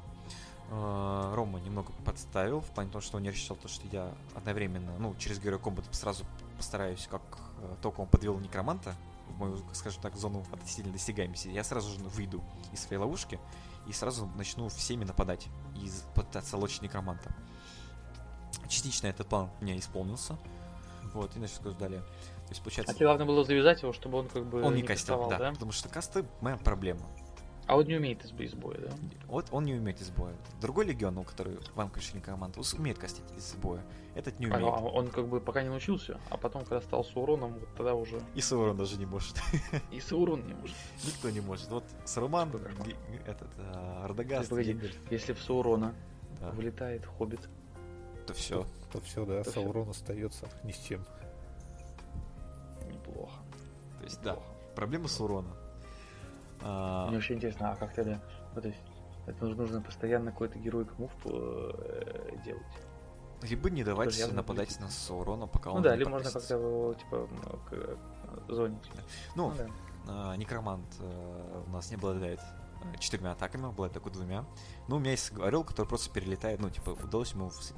А, Рома немного подставил, в плане того, что он не рассчитал то, что я одновременно, ну, через Герой Комбат сразу постараюсь, как э, только он подвел некроманта в мою, скажем так, зону относительно досягаемости, я сразу же выйду из своей ловушки и сразу начну всеми нападать и пытаться лочить некроманта. Частично этот план у меня исполнился. Вот, и значит, далее. То есть, А получается, тебе главное было завязать его, чтобы он как бы он не кастил, кастовал, да, потому что касты моя проблема. А он не умеет из из боя, да? Вот он не умеет из боя. Другой легион, у который вам решили команду, умеет кастить из боя. Этот не А, умеет. а он как бы пока не научился, а потом, когда стал с уроном, вот тогда уже И Саурон даже не может. и с урон не может. (laughs) Никто не может. Вот Саруман. Ге- Ге- этот, а, Погоди. Гендальф, Если в Саурона вылетает хоббит, то все. То все, да. Саурон остается ни с чем. неплохо. То есть, да, проблема Саурона. А, Мне вообще интересно, а как тогда? Ну, то есть, это нужно, постоянно какой-то героик мув э, делать. либо не давать Тоже нападать на Саурона, пока Ну он да, не либо можно как-то его, типа, ну, к э, зонить. Ну, Ну да. а, некромант э, у нас не обладает четырьмя атаками, обладает только двумя. Ну, у меня есть орел, который просто перелетает, ну, типа, удалось ему вс-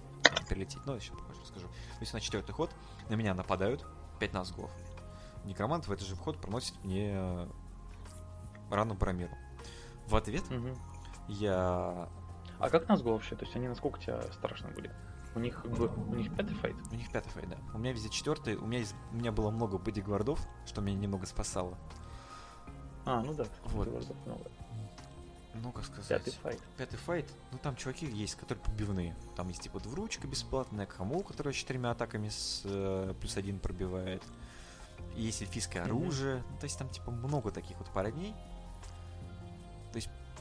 перелететь. Ну, еще попозже расскажу. То есть на четвертый ход на меня нападают 5 назгулов. Некромант в этот же вход проносит мне рану Брамиру. В ответ Мгм. я... А как Назгул вообще? То есть они насколько тебя страшно были? У них как бы у них пятый файт? У них пятый файт, да. У меня везде четвертый. У меня, есть... у меня было много бодигвардов, что меня немного спасало. А, ну да. Вот. Много. Ну, как сказать... Пятый файт. Пятый файт, ну там чуваки есть, которые побивные. Там есть типа двуручка бесплатная, Камул, которая четырьмя атаками с э, плюс один пробивает. Есть эльфийское Мгм. оружие. Ну, то есть там типа много таких вот парней.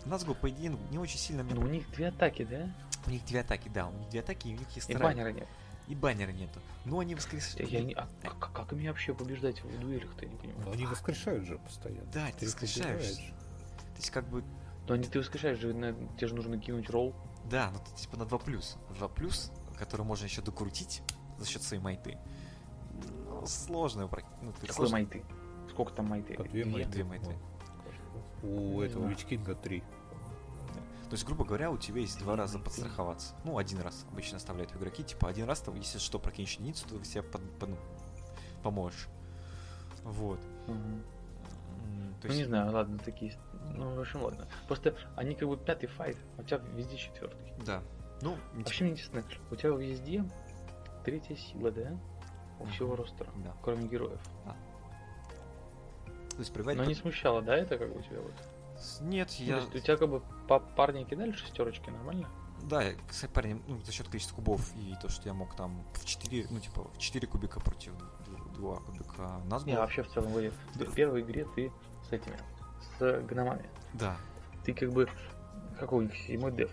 Назгул, по идее, не очень сильно мне... Ну, у них две атаки, да? У них две атаки, да, у них две атаки, и у них есть И вторая. баннера нет. И баннера нету. Но они воскресают. Я не... А как, как ими вообще побеждать в дуэлях-то, я не понимаю. Они воскрешают же постоянно. Да, ты их воскрешаешь. То есть как бы, Но они ты воскрешаешь же, на- тебе же нужно кинуть ролл. да, ну ты, типа на 2 плюс. 2 плюс, который можно еще докрутить за счет своей майты. Ну, сложно. Ну, ты Какой сложно- майты? Сколько там майты? По две майты. Две майты. У Не этого. Вичкинга три. То есть, грубо говоря, у тебя есть два раза подстраховаться. Ну, один раз обычно оставляют игроки. Типа, один раз, там, если что, прокинешь единицу, то ты себе под- под- ну, поможешь. Вот. М, То Ну не есть, знаю, ладно, такие. Ну, в общем, ладно. Просто они как бы пятый файт, а у тебя везде четвертый. да. Ну, не Вообще мне интересно, у тебя везде третья сила, да? У всего ростера, Да. кроме героев. То есть, проверять Но не смущало, да, это как бы у тебя вот? Нет, Ну, я... то есть у тебя как бы па- парни кидали шестерочки, нормально? Да, я, кстати, парень, ну, за счет количества кубов и то, что я мог там в 4, ну, типа, в 4 кубика против 2 кубика нас Не, вообще в целом говорит. Да. В первой игре ты с этими, с гномами. Да, Ты как бы, какой у них седьмой деф,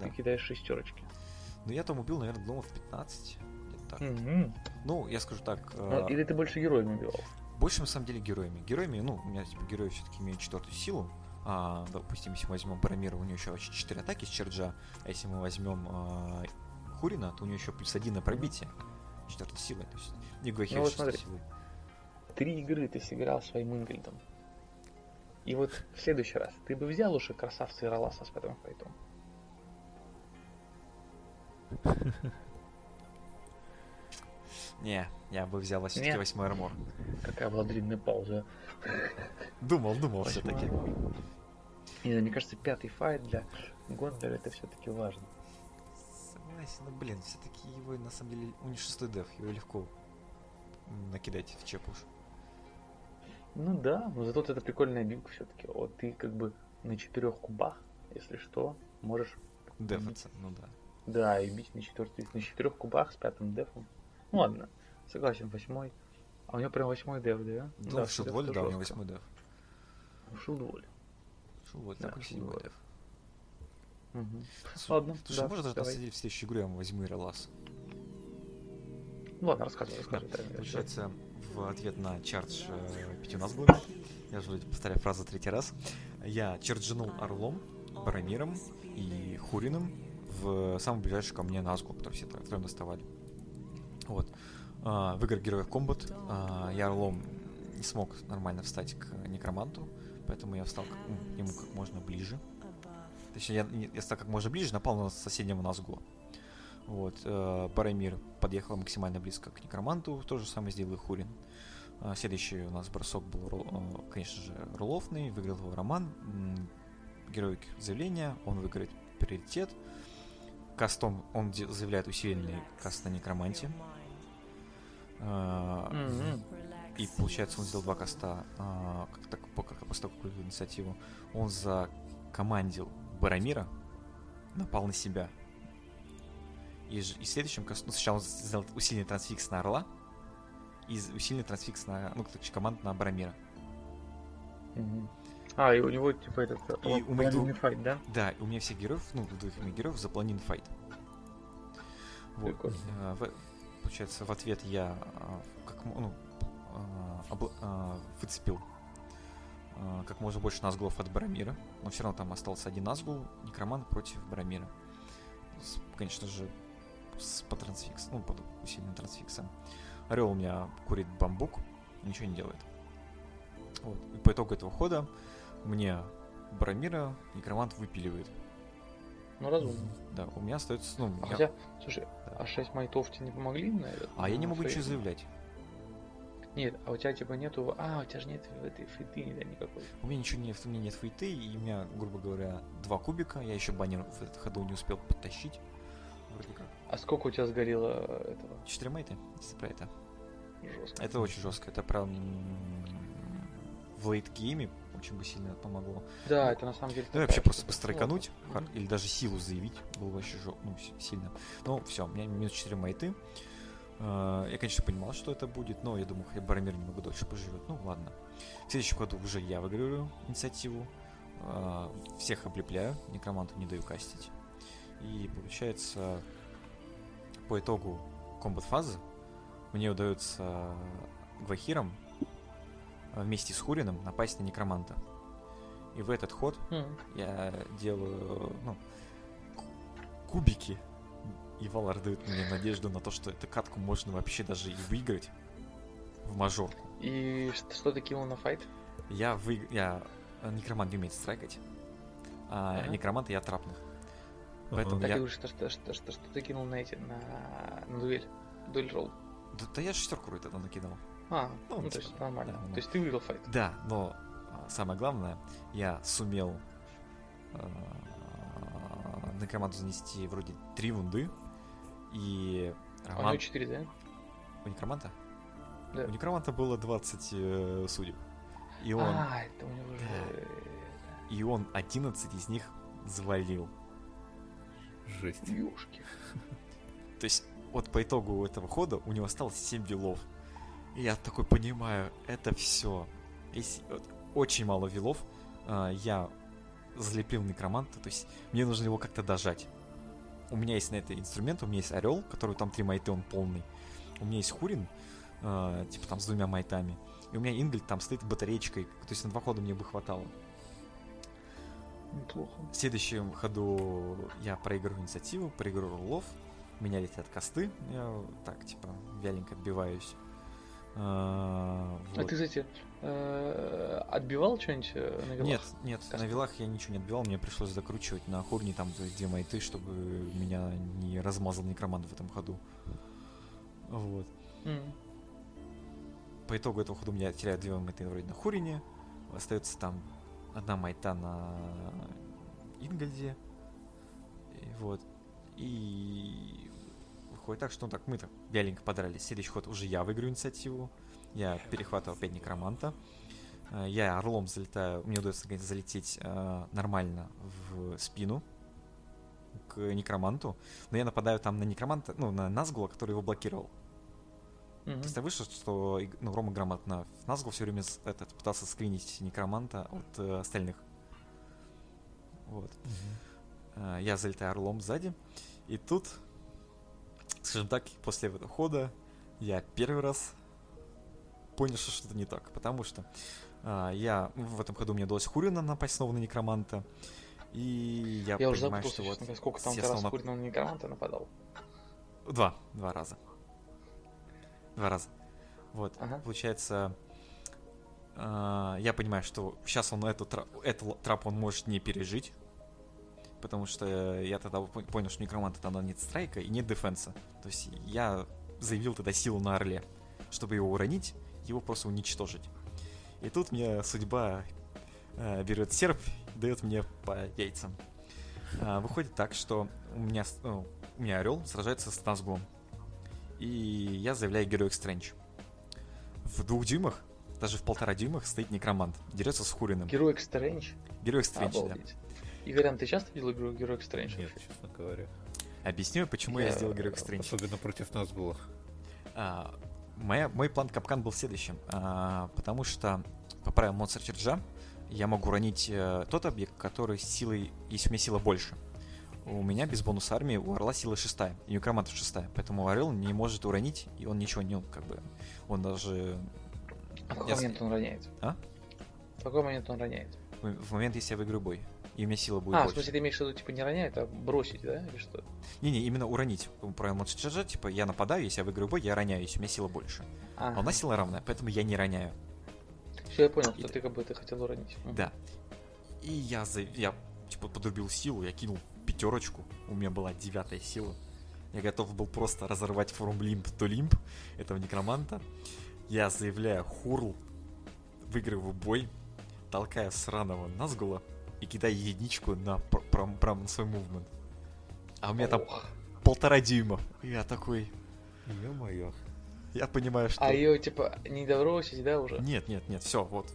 да. ты кидаешь шестерочки. Но я там убил, наверное, гномов 15. где-то так. Мгм. Ну, я скажу так, Ну, э, или ты больше героями убивал? Больше на самом деле героями. Героями, ну, у меня типа герои все-таки имеют четвертую силу. А, допустим, если мы возьмем Барамира, у него еще 4 атаки с черджа. А если мы возьмем а, Хурина, то у него еще плюс один на пробитие. Четвертой силой. То есть хер Ну вот смотри. силой. Три игры ты сыграл своим Ингельдом. И вот в следующий раз ты бы взял уже красавца Ироласа с потом файтом. (laughs) Не, я бы взял все-таки восьмой армор. Какая была длинная пауза. Думал, думал все-таки. Не знаю, мне кажется, пятый файт для Гонтера это все-таки важно. Согласен, но блин, все-таки его на самом деле у него шестой деф, его легко накидать в чеп уж. Ну да, но зато это прикольная билка все-таки. Вот ты как бы на четырех кубах, если что, можешь Дефаться, ну да. Да, и бить на четвертый, на четырех кубах с пятым дефом. Ну ладно, согласен, восьмой. А у него прям восьмой деф, да? Ну, да, в Шилдволе, да, у него жестко. восьмой деф. В Шилдволе. Шилдволе Да, такой седьмой. Мгм. Слушай, Ладно, Слушай, да, может, давай. в следующей игре я возьму и релас. Ну ладно, рассказывай, рассказывай. Да, Получается, в ответ на чардж э, пятью назглами, я же вроде повторяю фразу третий раз, я чарджинул Орлом, Барамиром и Хуриным в самый ближайший ко мне назгу, который все тро- втроем доставали. Вот. А, В играх Героев Комбат а, я Орлом не смог нормально встать к Некроманту, поэтому я встал к ну, нему как можно ближе. Точнее, я, я стал как можно ближе, напал на соседнего назгу. Вот, э, Барамир подъехал максимально близко к Некроманту, то же самое сделал и Хурин. А, Следующий у нас бросок был, э, конечно же, руловный, выиграл его Роман. М, Героик заявления, он выиграет приоритет. Кастом он заявляет усиленный каст на Некроманте. А, Мгм. и получается, он сделал два каста, а, как, так, по- как как выиграл инициативу. Он закомандил Барамира, напал на себя. И, и следующим кастом, ну, сначала он сделал усиленный трансфикс на Орла, и усиленный трансфикс на, ну, короче, команд на Барамира. Мгм. А, и у него типа этот И у параллельный двух- файт, да? Да, и у меня всех героев, ну, двух моих героев запланин файт. Вот. Прикольно. А, в- получается, в ответ я а, как ну, а, обл- а, выцепил как можно больше назгулов от Барамира, но все равно там остался один назгул, Некроман против Барамира. С- конечно же, с по трансфикс, ну, под усиленным трансфиксом. Орел у меня курит бамбук, ничего не делает. Вот. И по итогу этого хода мне Барамира Некромант выпиливает. Ну, разумно. Да, у меня остается, ну, А я- Хотя, слушай, Да. а 6 майтов тебе не помогли на этот? а я не могу ничего заявлять. Нет, а у тебя типа нету... А, у тебя же нет в этой фейты да, никакой. У меня ничего нет, у меня нет фейты, и у меня, грубо говоря, два кубика. Я еще баннер в этот ходу не успел подтащить. Вроде как. А сколько у тебя сгорело этого? Четыре мейты, если про это. Жестко. Это очень жестко. Это прям в лейт-гейме очень бы сильно помогло. Да, это на самом деле... Ну и вообще просто штука. быстро Ну, экануть, ладно. хар- или даже силу заявить, было бы вообще жё- ну, сильно. Ну, все, у меня минус 4 майты. Э, Я, конечно, понимал, что это будет, но я думал, хотя Барамир немного дольше поживет. Ну, ладно. В следующем году уже я выигрываю инициативу. Э, Всех облепляю, некроманту не даю кастить. И получается, по итогу комбат фазы мне удается Гвахиром вместе с Хурином напасть на некроманта. И в этот ход М. я делаю, ну, ку- кубики. И Валар дает мне надежду на то, что эту катку можно вообще даже и выиграть в мажорку. И что, что ты кинул на файт? Я вы... я некромант не умеет страйкать, а Ага. некромант я трапных. Ага. Поэтому Так я... и говоришь, что, что, что, что, что ты кинул на эти, на, на дуэль. Дуэль ролл. Да, да я шестерку тогда накидал. А, Ну, ну, то есть нормально. да, ну. То есть ты выиграл файт. Да, но а, самое главное, я сумел э, некроманту занести вроде три вунды, и А у Роман... него 4, да? У некроманта? Да. У некроманта было 20 э, судеб. И он, А, это у него же... э, и он 11 из них завалил. Жесть. Ёшки. То есть, вот по итогу этого хода у него осталось 7 вилов. Я такой понимаю, это все. Очень мало вилов, а, я залепил некроманта, то есть мне нужно его как-то дожать. У меня есть на это инструмент, у меня есть орел, который там три майты, он полный. У меня есть хурин, а, типа там с двумя майтами. И у меня Ингельд там стоит батареечкой, то есть на два хода мне бы хватало. Неплохо. В следующем ходу я проигрываю инициативу, проигрываю рулов, меня летят косты, я так, типа, вяленько отбиваюсь. А, А вот. ты, кстати, э, отбивал что-нибудь э, на вилах? Нет, нет, на Косты. вилах я ничего не отбивал, мне пришлось закручивать на хорне там есть, две майты, чтобы меня не размазал некромант в этом ходу. Вот. М. По итогу этого хода у меня теряют две майты вроде на Хурине. Остается там одна майта на Ингольде. Вот. И выходит так, что ну так мы так вяленько подрались. Следующий ход уже я выиграю инициативу. Я перехватывал опять некроманта. Э, Я орлом залетаю, мне удается наконец, залететь э, нормально в спину к некроманту, но я нападаю там на некроманта, ну, на Назгула, который его блокировал. Мгм. Просто вышло, что иг- ну, Рома грамотно Назгул все время этот, пытался скринить некроманта от э, остальных. Вот. Э, Я залетаю орлом сзади, и тут, скажем так, после этого хода я первый раз понял, что что-то не так, потому что а, я в этом ходу мне удалось Хурина напасть снова на некроманта, и я, Я уже понимаю, запутался, что вот сколько там раз снова нап- куриного некроманта нападал. Два, два раза. Два раза. Вот, Ага. получается, а, я понимаю, что сейчас он эту, тра- эту трап он может не пережить, потому что я тогда пон- понял, что некроманта тогда нет страйка и нет дефенса. То есть я заявил тогда силу на Орле, чтобы его уронить, его просто уничтожить. И тут мне судьба э, берет серп и дает мне по яйцам. А, выходит так, что у меня, ну, у меня орел сражается с Назгулом. И я заявляю Герой Стрэндж. В двух дюймах, даже в полтора дюймах стоит некромант. Дерется с Хуриным. Герой Стрэндж. Герой Стрэндж, да. Игорян, ты часто видел игру Герой Стрэндж? Нет, честно говоря. Объясню, почему я, Я- сделал Герой Стрэндж. Особенно против нас было. А, моя, мой план капкан был следующим. А, потому что по правилам монстр черджа я могу уронить э, тот объект, который силой, если у меня сила больше. У меня без бонуса армии у орла сила шестая, и у некроманта шестая. Поэтому орел не может уронить, и он ничего не, как бы, он даже... А в какой Я момент он роняет? А? В какой момент он роняет? В момент, если я выиграю бой, и у меня сила будет А, в больше. смысле, ты имеешь в виду, типа, не роняет, а бросить, да? Или что? Не-не, именно уронить. Монстр черджа, типа, я нападаю, если я выиграю бой, я роняю, если у меня сила больше. А у нас сила равная, поэтому я не роняю. Все, я понял, что ты- ты как бы ты хотел уронить. Да. И я, за... я типа подрубил силу, я кинул пятерочку, у меня была девятая сила. Я готов был просто разорвать форум лимп до лимп этого некроманта. Я заявляю Хурл, выигрываю бой, толкаю сраного Назгула и кидаю единичку на пр- прям, прям на свой мувмент. А у меня там полтора дюйма. Я такой, Ё-моё. я понимаю, что... А ее, типа, не добросить, да, уже? Нет, нет, нет, все, вот.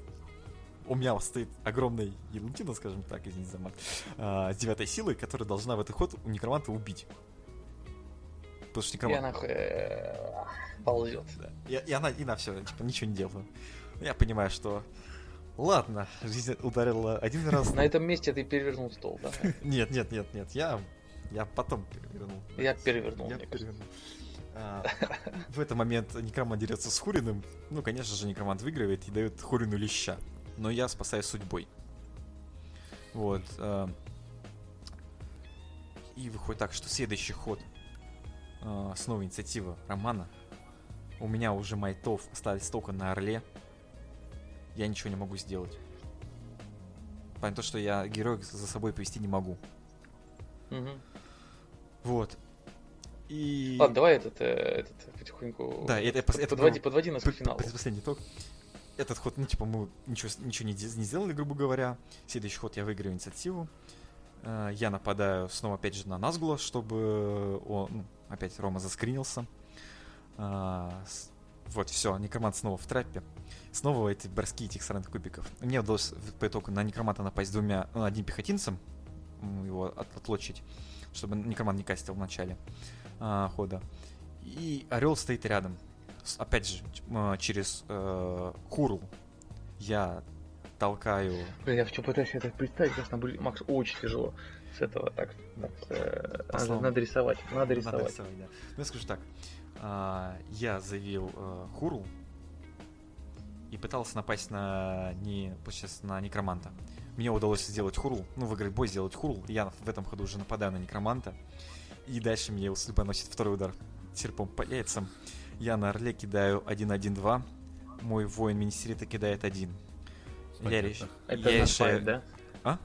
У меня стоит огромная елантина, скажем так, извините за мат, а, с девятой силой, которая должна в этот ход у некроманта убить. Потому что И некромант... она э, ползет. Да. И, и она, и на все, типа, ничего не делала. Я понимаю, что... Ладно, жизнь ударила один раз. На этом месте ты перевернул стол, да? (laughs) Нет, нет, нет, нет, я... Я потом перевернул. Я перевернул, Я перевернул. А, (laughs) В этот момент некромант дерется с Хуриным. Ну, конечно же, некромант выигрывает и дает Хурину леща. Но я спасаю судьбой. Вот. а, И выходит так, что следующий ход а, снова инициатива Романа. У меня уже майтов остались только на Орле. Я ничего не могу сделать. Понятно, что я героя за собой повести не могу. Мгм. Вот. И... Ладно, давай этот, э, этот потихоньку. Да, это- под- это подводи, подводи нас к финалу. п- Предпоследний итог. Этот ход, ну, типа, мы ничего, ничего не, не сделали, грубо говоря. Следующий ход я выиграю инициативу. Э, Я нападаю снова, опять же, на Назгула, чтобы он, ну, опять Рома заскринился. А, Вот, все, некромант снова в трапе. Снова эти броски этих сраных кубиков. Мне удалось по итогу на некроманта напасть двумя, ну, одним пехотинцем, его от- отлочить, чтобы некромант не кастил в начале а, хода. И орел стоит рядом. Опять же, через э, Хурл я толкаю. Блин, я все пытаюсь это представить, сейчас нам будет, Макс, очень тяжело с этого так. так, э, надо, надо рисовать, надо Надо рисовать. рисовать, да. Ну, я скажу так. А, я заявил э, Хурл и пытался напасть на не сейчас на некроманта. Мне удалось сделать Хурл, ну, выиграть бой, сделать Хурл. Я в этом ходу уже нападаю на некроманта. И дальше мне судьба носит второй удар серпом по яйцам. Я на Орле кидаю 1-1-2. Мой воин Министерита кидает 1. Я, реш- Это я на решаю- файт, да? А?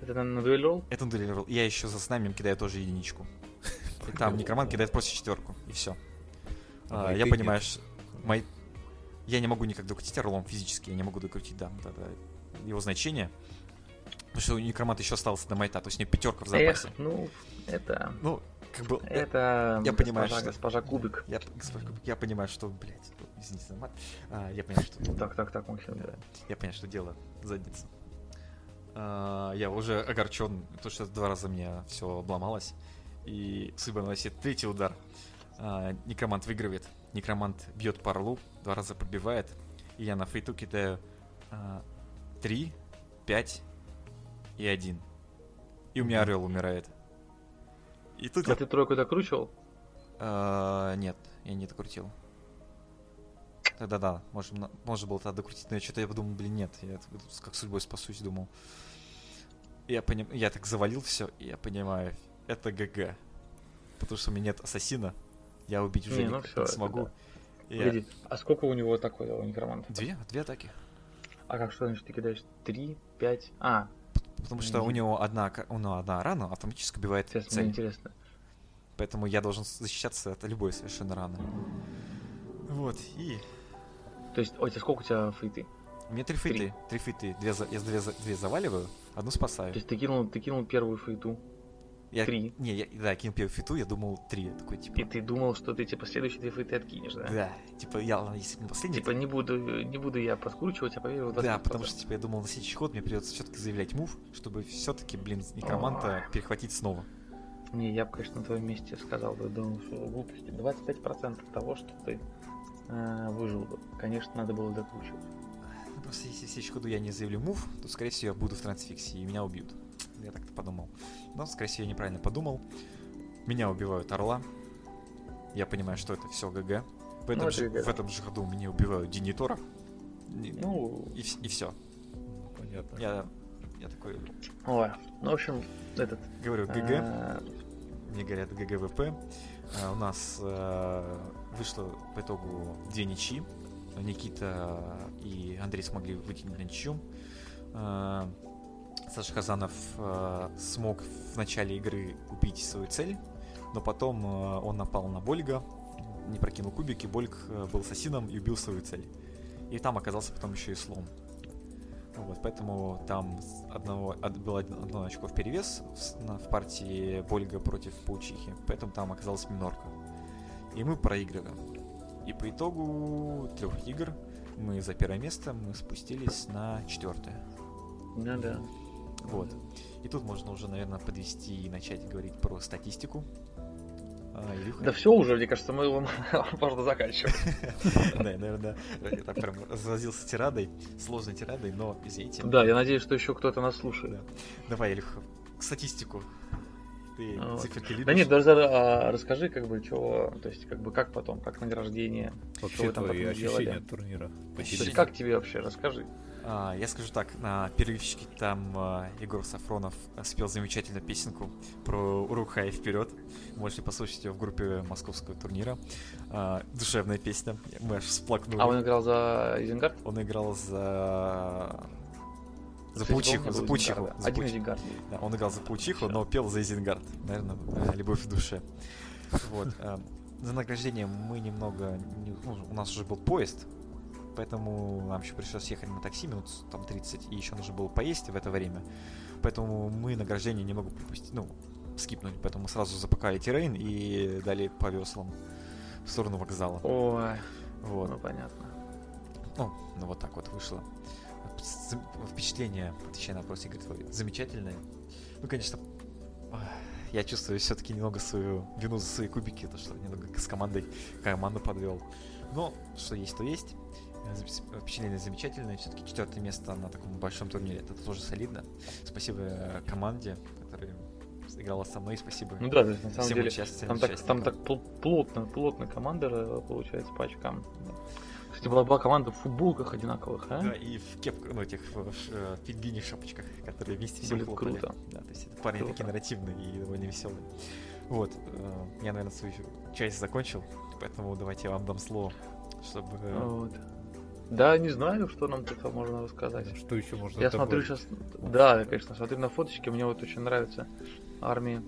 Это на, на дуэль ролл? Это дуэлировал. Я еще за знаменем кидаю тоже единичку. И там некромант кидает просто четверку. И все. А я майты понимаю, что мой... Я не могу никак докрутить орлом физически, я не могу докрутить, да, вот это его значение. Потому что у некроманта еще осталось до майта, то есть у него пятерка в Эх, запасе. ну, это... Ну, как бы... Это Я понимаю, госпожа, что- госпожа Кубик. Я, госпожа Кубик, я понимаю, что, блядь, извините за мат. А, я понимаю, что... Так, так, так, Максим. Да, я понимаю, что дело задница. А, я уже огорчен, потому что два раза мне все обломалось. И судьба наносит третий удар. А, некромант выигрывает. Некромант бьет по орлу, два раза пробивает. И я на фейту кидаю а, 3, 5 и 1. И у меня орел умирает. И тут А я... ты тройку докручивал? А, нет, я не докрутил. Тогда да, можно, можно было тогда докрутить, но я что-то я подумал, блин, нет, я как судьбой спасусь, думал. Я поним... я так завалил все, и я понимаю, это ГГ. Потому что у меня нет ассасина, я убить уже Не, ну это смогу. да. Я- Погоди, а сколько у него такой, у некроманта? Две, две атаки. А как что значит ты кидаешь? Три, пять? А, Потому что у него одна, у него одна рана автоматически убивает сейчас мне цель. интересно. Поэтому я должен защищаться от любой совершенно раны. Вот, и То есть, ой, а сколько у тебя фейты? У меня три фейты. Три фейты. Две я две, две заваливаю, одну спасаю. То есть ты кинул, ты кинул первую фейту, Я, три. Не, я, да, кинул первую фейту, я думал три. Я такой, типа, и ты думал, что ты типа следующие две фейты откинешь, да? да, типа, я, если бы последний... Типа не буду, не буду я подкручивать, а поверю в да, 20%. потому что, типа, я думал, на следующий ход мне придется все-таки заявлять мув, чтобы все-таки, блин, некроманта перехватить снова. Не, я бы, конечно, на твоем месте сказал бы, думал, что глупости. 25% того, что ты э, выжил бы. Конечно, надо было докручивать. Ну, Просто если в следующем ходу я не заявлю move, то, скорее всего, я буду в transfix е, и меня убьют. Я так-то подумал. Но, скорее всего, я неправильно подумал. Меня убивают орла. Я понимаю, что это все GG. В этом, это же, GG, в этом же году меня убивают Денетора. И, Ну, и, все. Ну, Понятно. Я, я такой ой, ну, в общем, этот... говорю GG. э, Мне говорят GGWP. А, у нас э, вышло по итогу две ничьи. Никита и Андрей смогли вытянуть на ничью. Саша Хазанов э, смог в начале игры убить свою цель, но потом э, он напал на Больга, не прокинул кубики, Больг э, был ассасином и убил свою цель. И там оказался потом еще и слом. Вот, поэтому там одного, од- было одно очко в перевес в, на- в партии Больга против Паучихи, поэтому там оказалась минорка. И мы проигрываем. И по итогу трех игр мы за первое место мы спустились на четвертое. Ну да. Вот. И тут можно уже, наверное, подвести и начать говорить про статистику. А, Илюха? Да все уже, мне кажется, мы его (laughs) можно заканчивать. (laughs) Да, наверное, я так прям разразился тирадой, сложной тирадой, но извините. Да, я надеюсь, что еще кто-то нас слушает. Да. Давай, Илюха, статистику. Ты Вот. циферки любишь? Да нет, даже а, расскажи, как бы, чего, то есть, как бы, как потом, как награждение, что Вообще вы там потом делали. от турнира. Как тебе вообще, расскажи. А, я скажу так, на перерывчике там а, Егор Сафронов а, спел замечательную песенку про Урухай вперед. Можете послушать ее в группе московского турнира. А, душевная песня. Мы аж всплакнули. А он играл за Изенгард? Он играл за... За Кстати, Паучиху, помню, за Паучиху. Да. за Один Паучиху. Изенгард. Да, он играл за Паучиху, но пел за Изенгард. Наверное, э, любовь в душе. (laughs) Вот. э, За награждение мы немного... не- ну, у нас уже был поезд, поэтому нам еще пришлось ехать на такси минут там 30, и еще нужно было поесть в это время. Поэтому мы награждение немного пропустили, ну, скипнули, поэтому сразу запакали террейн и дали по веслам в сторону вокзала. Ой, Вот. ну понятно. Ну, ну вот так вот вышло. Впечатление, отвечая на вопрос, Игорь, твой, замечательное. Ну, конечно, я чувствую все-таки немного свою вину за свои кубики, то, что немного с командой команду подвел. Но что есть, то есть. Зам- Впечатление замечательное. Все-таки четвертое место на таком большом турнире. Это тоже солидно. Спасибо э, команде, которая играла со мной. Спасибо Ну да, на самом деле, там так, там так пл- плотно, плотно команда э, получается по очкам. Да. Кстати, была, была команда в футболках одинаковых, а? Да, и в кепках, ну, этих в, э, в пингвине шапочках, которые вместе все хлопали. круто. Да, то есть это парни Круто. такие нарративные и довольно веселые. Вот, я, наверное, свою часть закончил, поэтому давайте я вам дам слово, чтобы... Вот. Да, не знаю, что нам тут можно рассказать. Что еще можно Я смотрю сейчас, да, конечно, смотрю на фоточки, мне вот очень нравится армия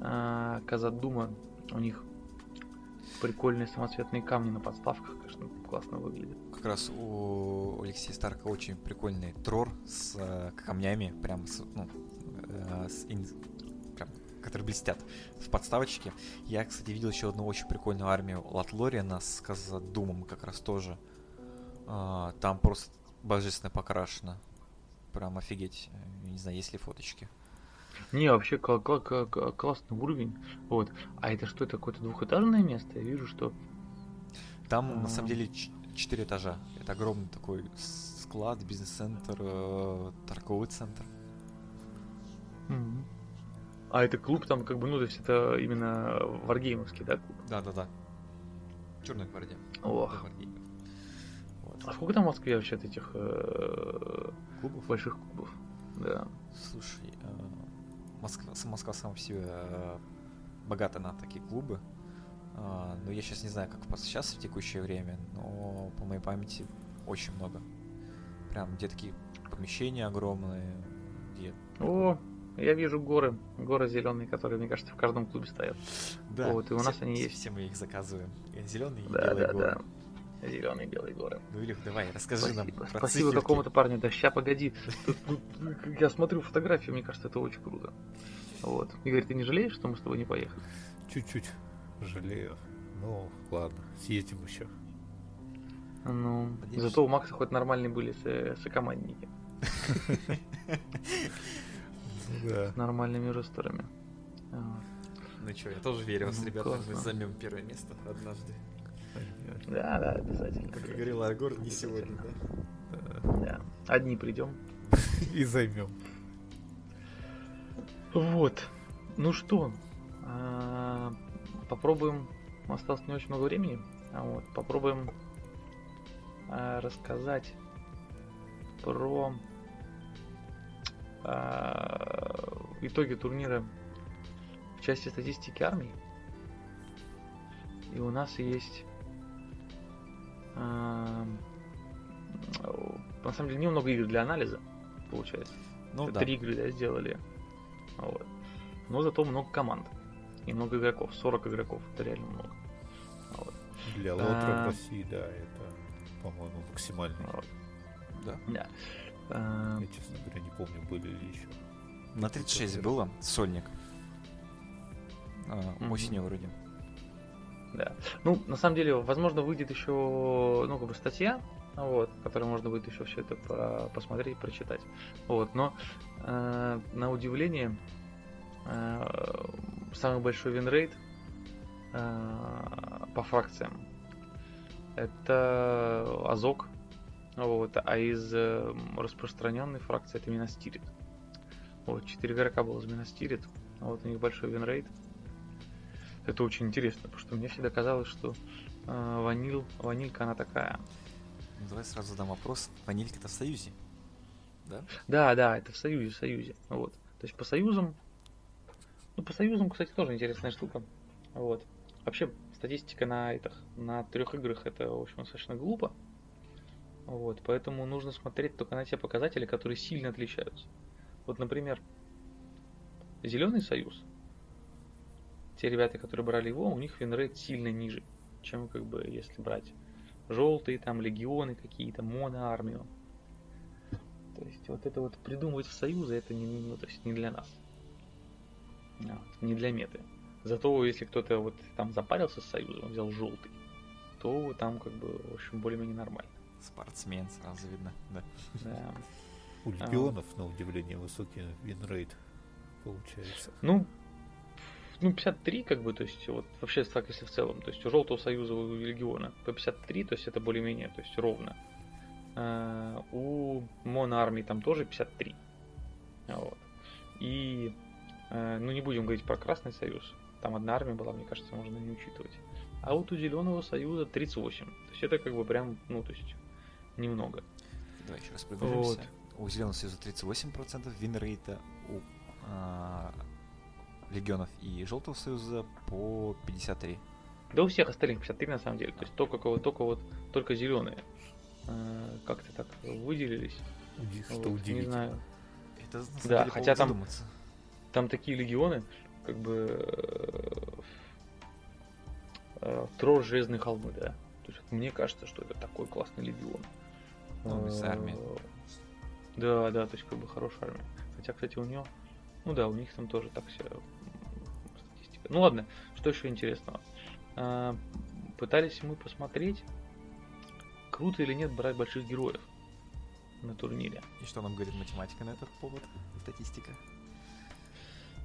а, Казадума. У них прикольные самоцветные камни на подставках, конечно, классно выглядит. Как раз у Алексея Старка очень прикольный трор с э, камнями, прям с, ну, э, с ин- прям которые блестят в подставочке. Я, кстати, видел еще одну очень прикольную армию Латлориана с Казадумом как раз тоже. А, там просто божественно покрашено. Прям офигеть. Не знаю, есть ли фоточки. Не, вообще кла- кла- кла- классный уровень. Вот. А это что, это какое-то двухэтажное место? Я вижу, что... Там, на самом А. деле, четыре этажа. Это огромный такой склад, бизнес-центр, э, торговый центр. Мгм. А это клуб там как бы, ну, то есть это именно варгеймовский, да, клуб? Да-да-да. Черная гвардия. Ох. Гвардейка. А сколько там в Москве вообще от этих э, Клубов? больших клубов? Да. Слушай, э, Москва, Москва сама по себе э, богата на такие клубы. Но я сейчас не знаю, как сейчас в текущее время, но по моей памяти очень много. Прям где такие помещения огромные, где... О, я вижу горы, горы зеленые, которые, мне кажется, в каждом клубе стоят. Да, Вот, и у нас все- они все- есть. Все мы их заказываю. Зеленые и Да, белые да, горы. да. Зеленые, белые горы. Ну, Илюх, давай, расскажи нам Спасибо, про спасибо циферки. какому-то парню. Да ща, погоди. Тут, тут, я смотрю фотографию, мне кажется, это очень круто. Вот. Игорь, ты не жалеешь, что мы с тобой не поехали? Чуть-чуть жалею. Ну, ладно, съездим еще. Ну, Надеюсь. зато у Макса хоть нормальные были со- сокомандники. (laughs) С нормальными ресторами. Ну что, я тоже верю, с Ну, ребятами мы займем первое место однажды. Да, да, обязательно. Как и говорил Аргор, не сегодня, да? Да. Одни придем. (laughs) И займем. Вот. Ну что, а, попробуем. Осталось не очень много времени. А вот, попробуем а, рассказать про итоги турнира в части статистики армий. И у нас есть на самом деле немного игр для анализа, получается. Ну да. Три игры да, сделали. Вот. Но зато много команд. И много игроков. 40 игроков. Это реально много. Вот. Для лотера А. в России, да, это, по-моему, максимальный. Вот. Да. Да. А, Я, честно говоря, не помню, были ли еще. На 36 было сольник. А. Осенью вроде. Да. Ну, на самом деле, возможно, выйдет еще, ну, как бы статья, вот, которой можно будет еще все это по- посмотреть, прочитать. Вот, но э, на удивление, э, самый большой winrate э, по фракциям это Азог, вот, а из э, распространенной фракции это Минас Тирит. Вот, 4 игрока было из Минас Тирит, вот у них большой winrate. Это очень интересно, потому что мне всегда казалось, что э, ваниль, ванилька она такая. Ну, давай сразу задам вопрос. Ванилька-то в Союзе? Да? Да, да, это в Союзе, в Союзе. Вот. То есть по Союзам. Ну, по Союзам, кстати, тоже интересная штука. Вот. Вообще, статистика на этих, на трех играх это, в общем, достаточно глупо. Вот, поэтому нужно смотреть только на те показатели, которые сильно отличаются. Вот, например, Зеленый Союз. Те ребята, которые брали его, у них winrate сильно ниже, чем как бы если брать желтые там легионы какие-то, моноармию. То есть вот это вот придумывать в союзы, это не, ну, то есть не для нас. Вот, не для меты. Зато если кто-то вот там запарился с союзом, взял желтый, то там как бы, в общем, более-менее нормально. Спортсмен, сразу видно. Да. Да. У легионов, на удивление, высокий винрейт получается. Ну, ну, 53, как бы, то есть, вот вообще так, если в целом, то есть у Желтого Союза, у Легиона по 53, то есть это более-менее, то есть ровно. А, у Моноармии там тоже 53. Вот. И, э, ну, не будем говорить про Красный Союз, там одна армия была, мне кажется, можно не учитывать. А вот у Зеленого Союза 38. То есть это как бы прям, ну, то есть немного. Давай еще раз пробежимся. У Зеленого Союза 38% винрейта, у а, Легионов и Желтого Союза по 53. Да у всех остальных 53 на самом деле. То есть только, только вот только зеленые э, как-то так выделились. Что Вот, не удивительно. знаю. Это, на самом Да, деле, хотя там- задуматься. Там такие легионы, как бы э, э, Трор Железные холмы, да. То есть вот мне кажется, что это такой классный легион. Ну, с Э, армией. Да, да, то есть как бы хорошая армия. Хотя, кстати, у нее, ну да, у них там тоже так все. Ну ладно, что еще интересного? А, пытались мы посмотреть, круто или нет брать больших героев на турнире. И что нам говорит математика на этот повод? Статистика?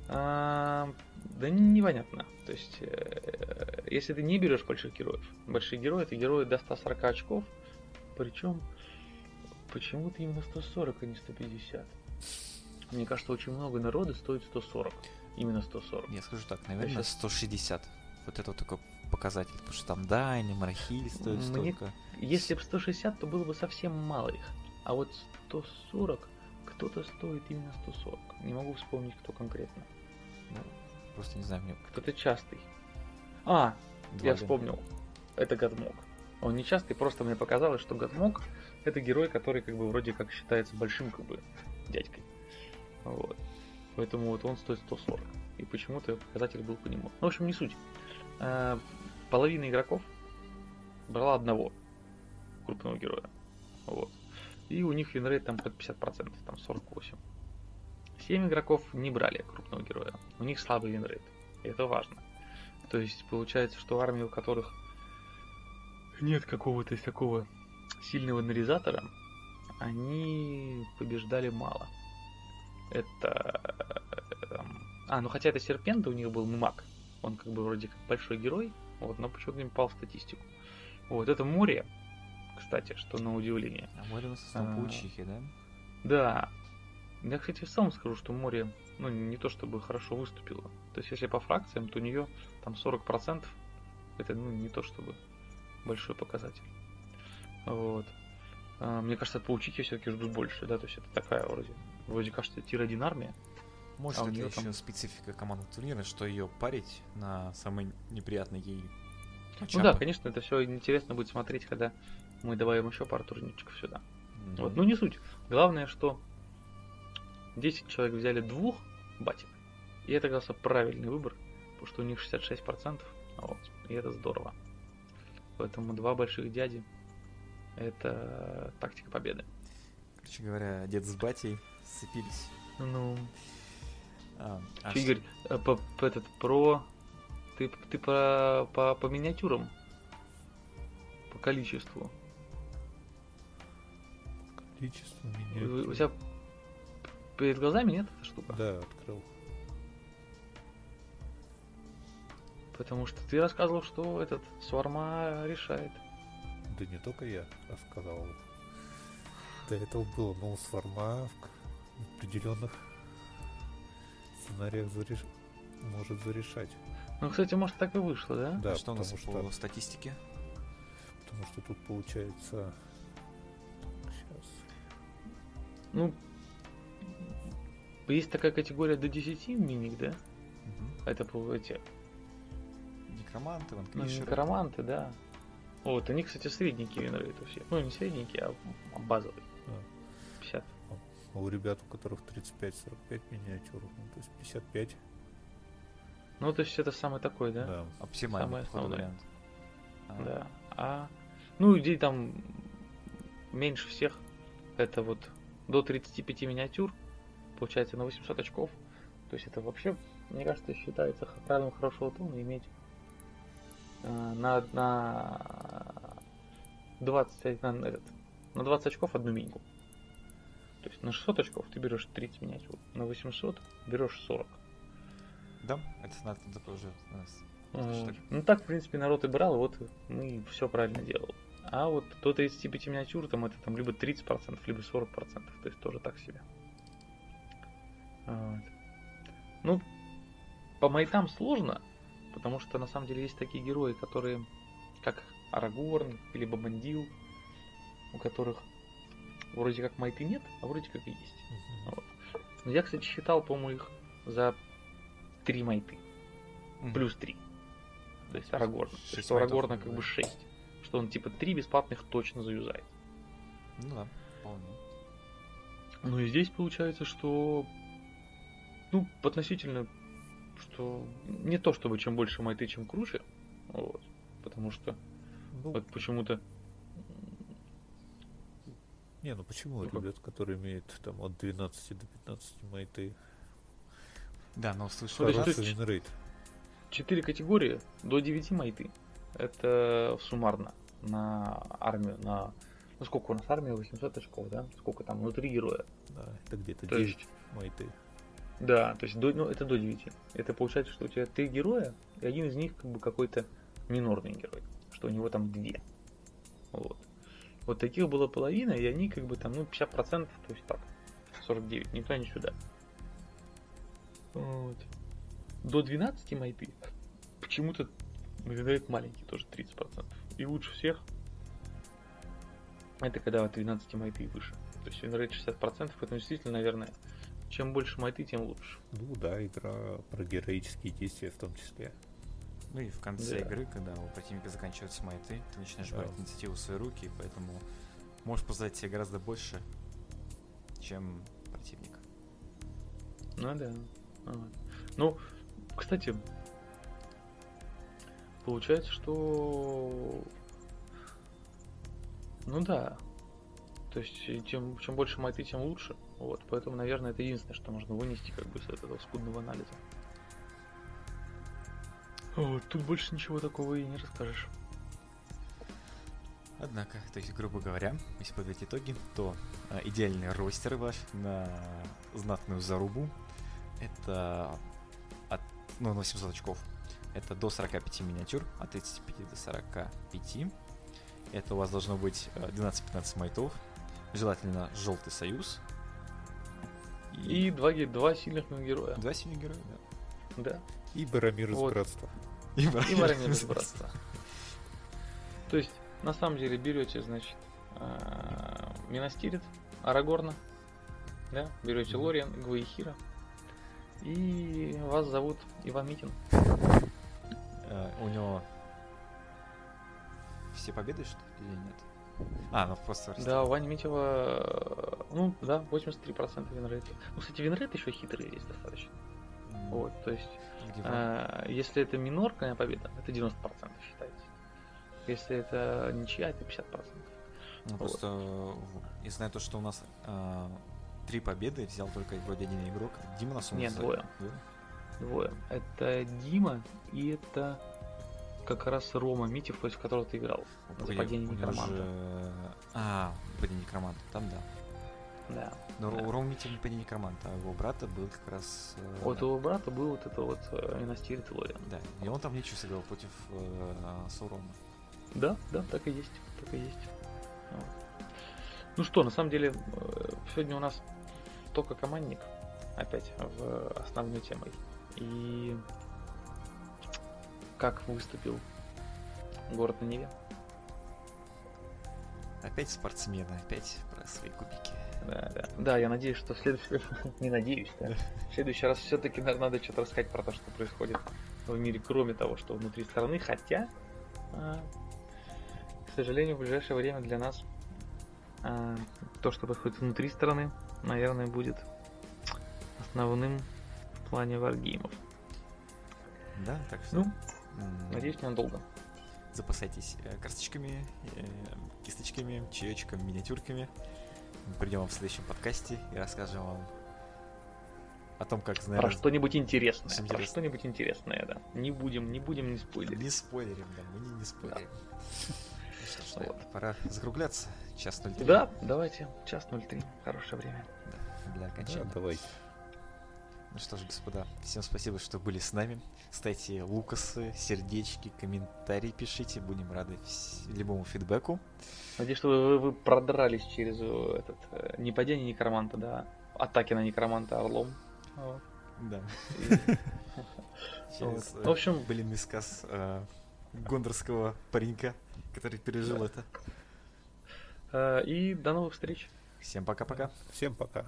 А, да непонятно. То есть, э, если ты не берешь больших героев, большие герои это герои до 140 очков, причем почему-то именно 140, а не 150. Мне кажется, очень много народа стоит 140. Именно 140. Я скажу так, наверное, сейчас- 160. Вот это вот такой показатель, потому что там Дайни, Марахиль стоит Мне столько. Если бы 160, то было бы совсем мало их. А вот 140, кто-то стоит именно 140. Не могу вспомнить, кто конкретно. Ну, просто не знаю, мне Кто-то частый. А, два я ли- вспомнил. Это Гадмок. Он не частый, просто мне показалось, что Гадмок это герой, который как бы вроде как считается большим как бы дядькой. Вот. Поэтому вот он стоит 140. И почему-то показатель был по нему. Ну, в общем, не суть. Э, Половина игроков брала одного крупного героя. Вот. И у них винрейт там под 50%, там 48. 7 игроков не брали крупного героя. У них слабый винрейт. И это важно. То есть получается, что армии, у которых нет какого-то такого сильного анализатора, они побеждали мало. Это... э, А, ну хотя это Серпента у них был маг. Он как бы вроде как большой герой, вот, но почему-то не попал в статистику. Вот, это море, кстати, что на удивление. А море у нас в основном А. паучихи, да? Да. Я, кстати, в целом скажу, что море, ну, не то чтобы хорошо выступило. То есть, если по фракциям, то у нее там 40% это, ну, не то чтобы большой показатель. Вот. А, Мне кажется, от паучихи все-таки ждут больше, да, то есть это такая вроде, вроде кажется, тир-1 армия. Может, А это еще там- специфика командного турнира, что ее парить на самый неприятный ей Ну да, конечно, это все интересно будет смотреть, когда мы добавим еще пару турнирчиков сюда. Мгм. Вот, ну не суть. Главное, что 10 человек взяли двух батик. И это оказался правильный выбор, потому что у них 66%. Вот, и это здорово. Поэтому два больших дяди это тактика победы. Короче говоря, дед с батей сцепились. Ну, А, а чё, что- Игорь, э, по, по- этот про. Ты, ты по, по, по миниатюрам. По количеству. Количество У, миниатюр. у тебя перед глазами нет эта штука? Да, открыл. Потому что ты рассказывал, что этот Сварма решает. Да не только я рассказал. До этого было, но у Сварма в в определенных сценариях зареш- может зарешать. Ну, кстати, может так и вышло, да? Да, а что у нас потому по что, статистике? потому что тут получается... Сейчас. Ну, есть такая категория до 10 миник, да? Мгм. Это по эти Некроманты, ну, ванквишеры. некроманты, да. Вот, они, кстати, средненькие винрейт у всех. Ну, не средненькие, а базовые. Да. 50. А у ребят, у которых 35-45 миниатюр, ну, то есть 55, Ну, то есть это самый такой, да? да. Оптимальный Самое походу, основное. вариант. А, Да. А, ну, людей там меньше всех. Это вот до 35 миниатюр. Получается на 800 очков. То есть это вообще, мне кажется, считается правилом хорошего тона иметь э, на, на 20, на, этот, на 20 очков одну миньку. То есть на 600 очков ты берешь 30 миниатюр, на 800 берешь 40. Да, это надо такой уже у нас. Вот. Ну так, в принципе, народ и брал, вот мы все правильно делал. А вот до 35 миниатюр, там это там либо 30%, либо 40%, то есть тоже так себе. Вот. Ну, по майтам сложно, потому что на самом деле есть такие герои, которые, как Арагорн или Бабандил, у которых вроде как майты нет, а вроде как и есть. Мгм. Вот. Но я, кстати, считал, по-моему, их за 3 майты Мгм. плюс 3. То есть Арагорн. То есть у Арагорна как да. бы 6. Что он типа 3 бесплатных точно заюзает. Ну да, вполне. Ну и здесь получается, что ну, относительно, что не то чтобы чем больше майты, чем круче. Вот. Потому что Ну, вот почему-то не, ну почему Ну, как? ребят, которые имеют там от 12 до 15 майты, Да, но слышал, хороший? 4 категории до 9 майты. Это суммарно на армию, на... Ну сколько у нас армия? 800 очков, да? Сколько там внутри героя? Да, это где-то То 9 есть- майты. Да, то есть до, ну, это до 9. Это получается, что у тебя три героя, и один из них как бы какой-то минорный герой. Что у него там две. Вот. Вот таких было половина, и они как бы там, ну, 50%, то есть так, 49, ни туда, ни сюда. Вот. До 12 майты почему-то винрейт маленький, тоже 30%. И лучше всех это когда от 12 майты и выше. То есть винрейт 60%, поэтому действительно, наверное, чем больше майты, тем лучше. Ну да, игра про героические действия в том числе. Ну и в конце Да. игры, когда у противника заканчиваются майты, ты начинаешь Да. брать инициативу в свои руки, поэтому можешь позволить себе гораздо больше, чем противник. Ну да. Вот. Ну, кстати, получается, что... Ну да. То есть, и чем, чем больше майты, тем лучше. Вот, поэтому, наверное, это единственное, что можно вынести как бы с этого скудного анализа. Вот, тут больше ничего такого и не расскажешь. Однако, то есть, грубо говоря, если подводить итоги, то э, идеальный ростер ваш на знатную зарубу это от, ну, на 700 очков. Это до 45 миниатюр, от 35 до 45. Это у вас должно быть э, 12-15 майтов. Желательно желтый союз. И два, ге- два сильных героя. два сильных героя, да. Да. И Барамир из Вот. Братства. И, из братства. То есть, на самом деле, берете, значит, а, Минастирит, Арагорна, да, берете. Лориан, Гвейхира, и вас зовут Иван Митин. Э, у него все победы, что ли, или нет? А, ну просто. Да, у Вани Митева, э, ну, да, 83% винрейта. Ну, кстати, винрейт еще хитрый есть достаточно. Вот, то есть? А, если это минорная победа, это 90% считается. Если это ничья, это 50%. Ну, вот. просто э, я знаю то, что у нас э, три победы взял только вроде один игрок. Дима нас Нет, называли. двое. Двое. Это Дима и это как раз Рома Митев, против которого ты играл. Нападение у него некроманта. же- А, нападение некроманта, там да. Да. Но Да. у Рома Митя нападение некроманта, а у его брата был как раз... э, Вот у его брата был вот это вот э, Минастир Телориан. Да, и он там ничего сыграл против э, Саурона. Да, да, так и есть. Так и есть. Вот. Ну что, на самом деле, э, сегодня у нас только командник опять в основной темой. И как выступил город на Неве. Опять спортсмены, опять про свои кубики. Да, да. Да, я надеюсь, что в следующий (laughs) не надеюсь, да. В следующий раз все-таки надо что-то рассказать про то, что происходит в мире, кроме того, что внутри страны. Хотя, а, к сожалению, в ближайшее время для нас а, то, что происходит внутри страны, наверное, будет основным в плане варгеймов. Да, так что... Ну, надеюсь, ненадолго. запасайтесь э, карточками, э, кисточками, чаечком, миниатюрками. Мы придем вам в следующем подкасте и расскажем вам о том, как, Про наверное, что-нибудь интересное. Что Про интересное. что-нибудь интересное, да. Не будем, не будем не спойлерить. не спойлерим, да, мы не, не спойлерим. Ну что ж, Вот. пора закругляться. Час 03. Да, давайте. Час 03. Хорошее время. Да, для Да, окончания. давайте. Ну что ж, господа, всем спасибо, что были с нами. Ставьте лукасы, сердечки, комментарии пишите. Будем рады вс- любому фидбэку. Надеюсь, что вы, вы продрались через э, этот э, не падение некроманта, да, атаки на некроманта орлом. Вот. Да. (laughs) Через, э, В общем- былинный сказ э, гондорского паренька, который пережил это. И до новых встреч. Всем пока-пока. Всем пока.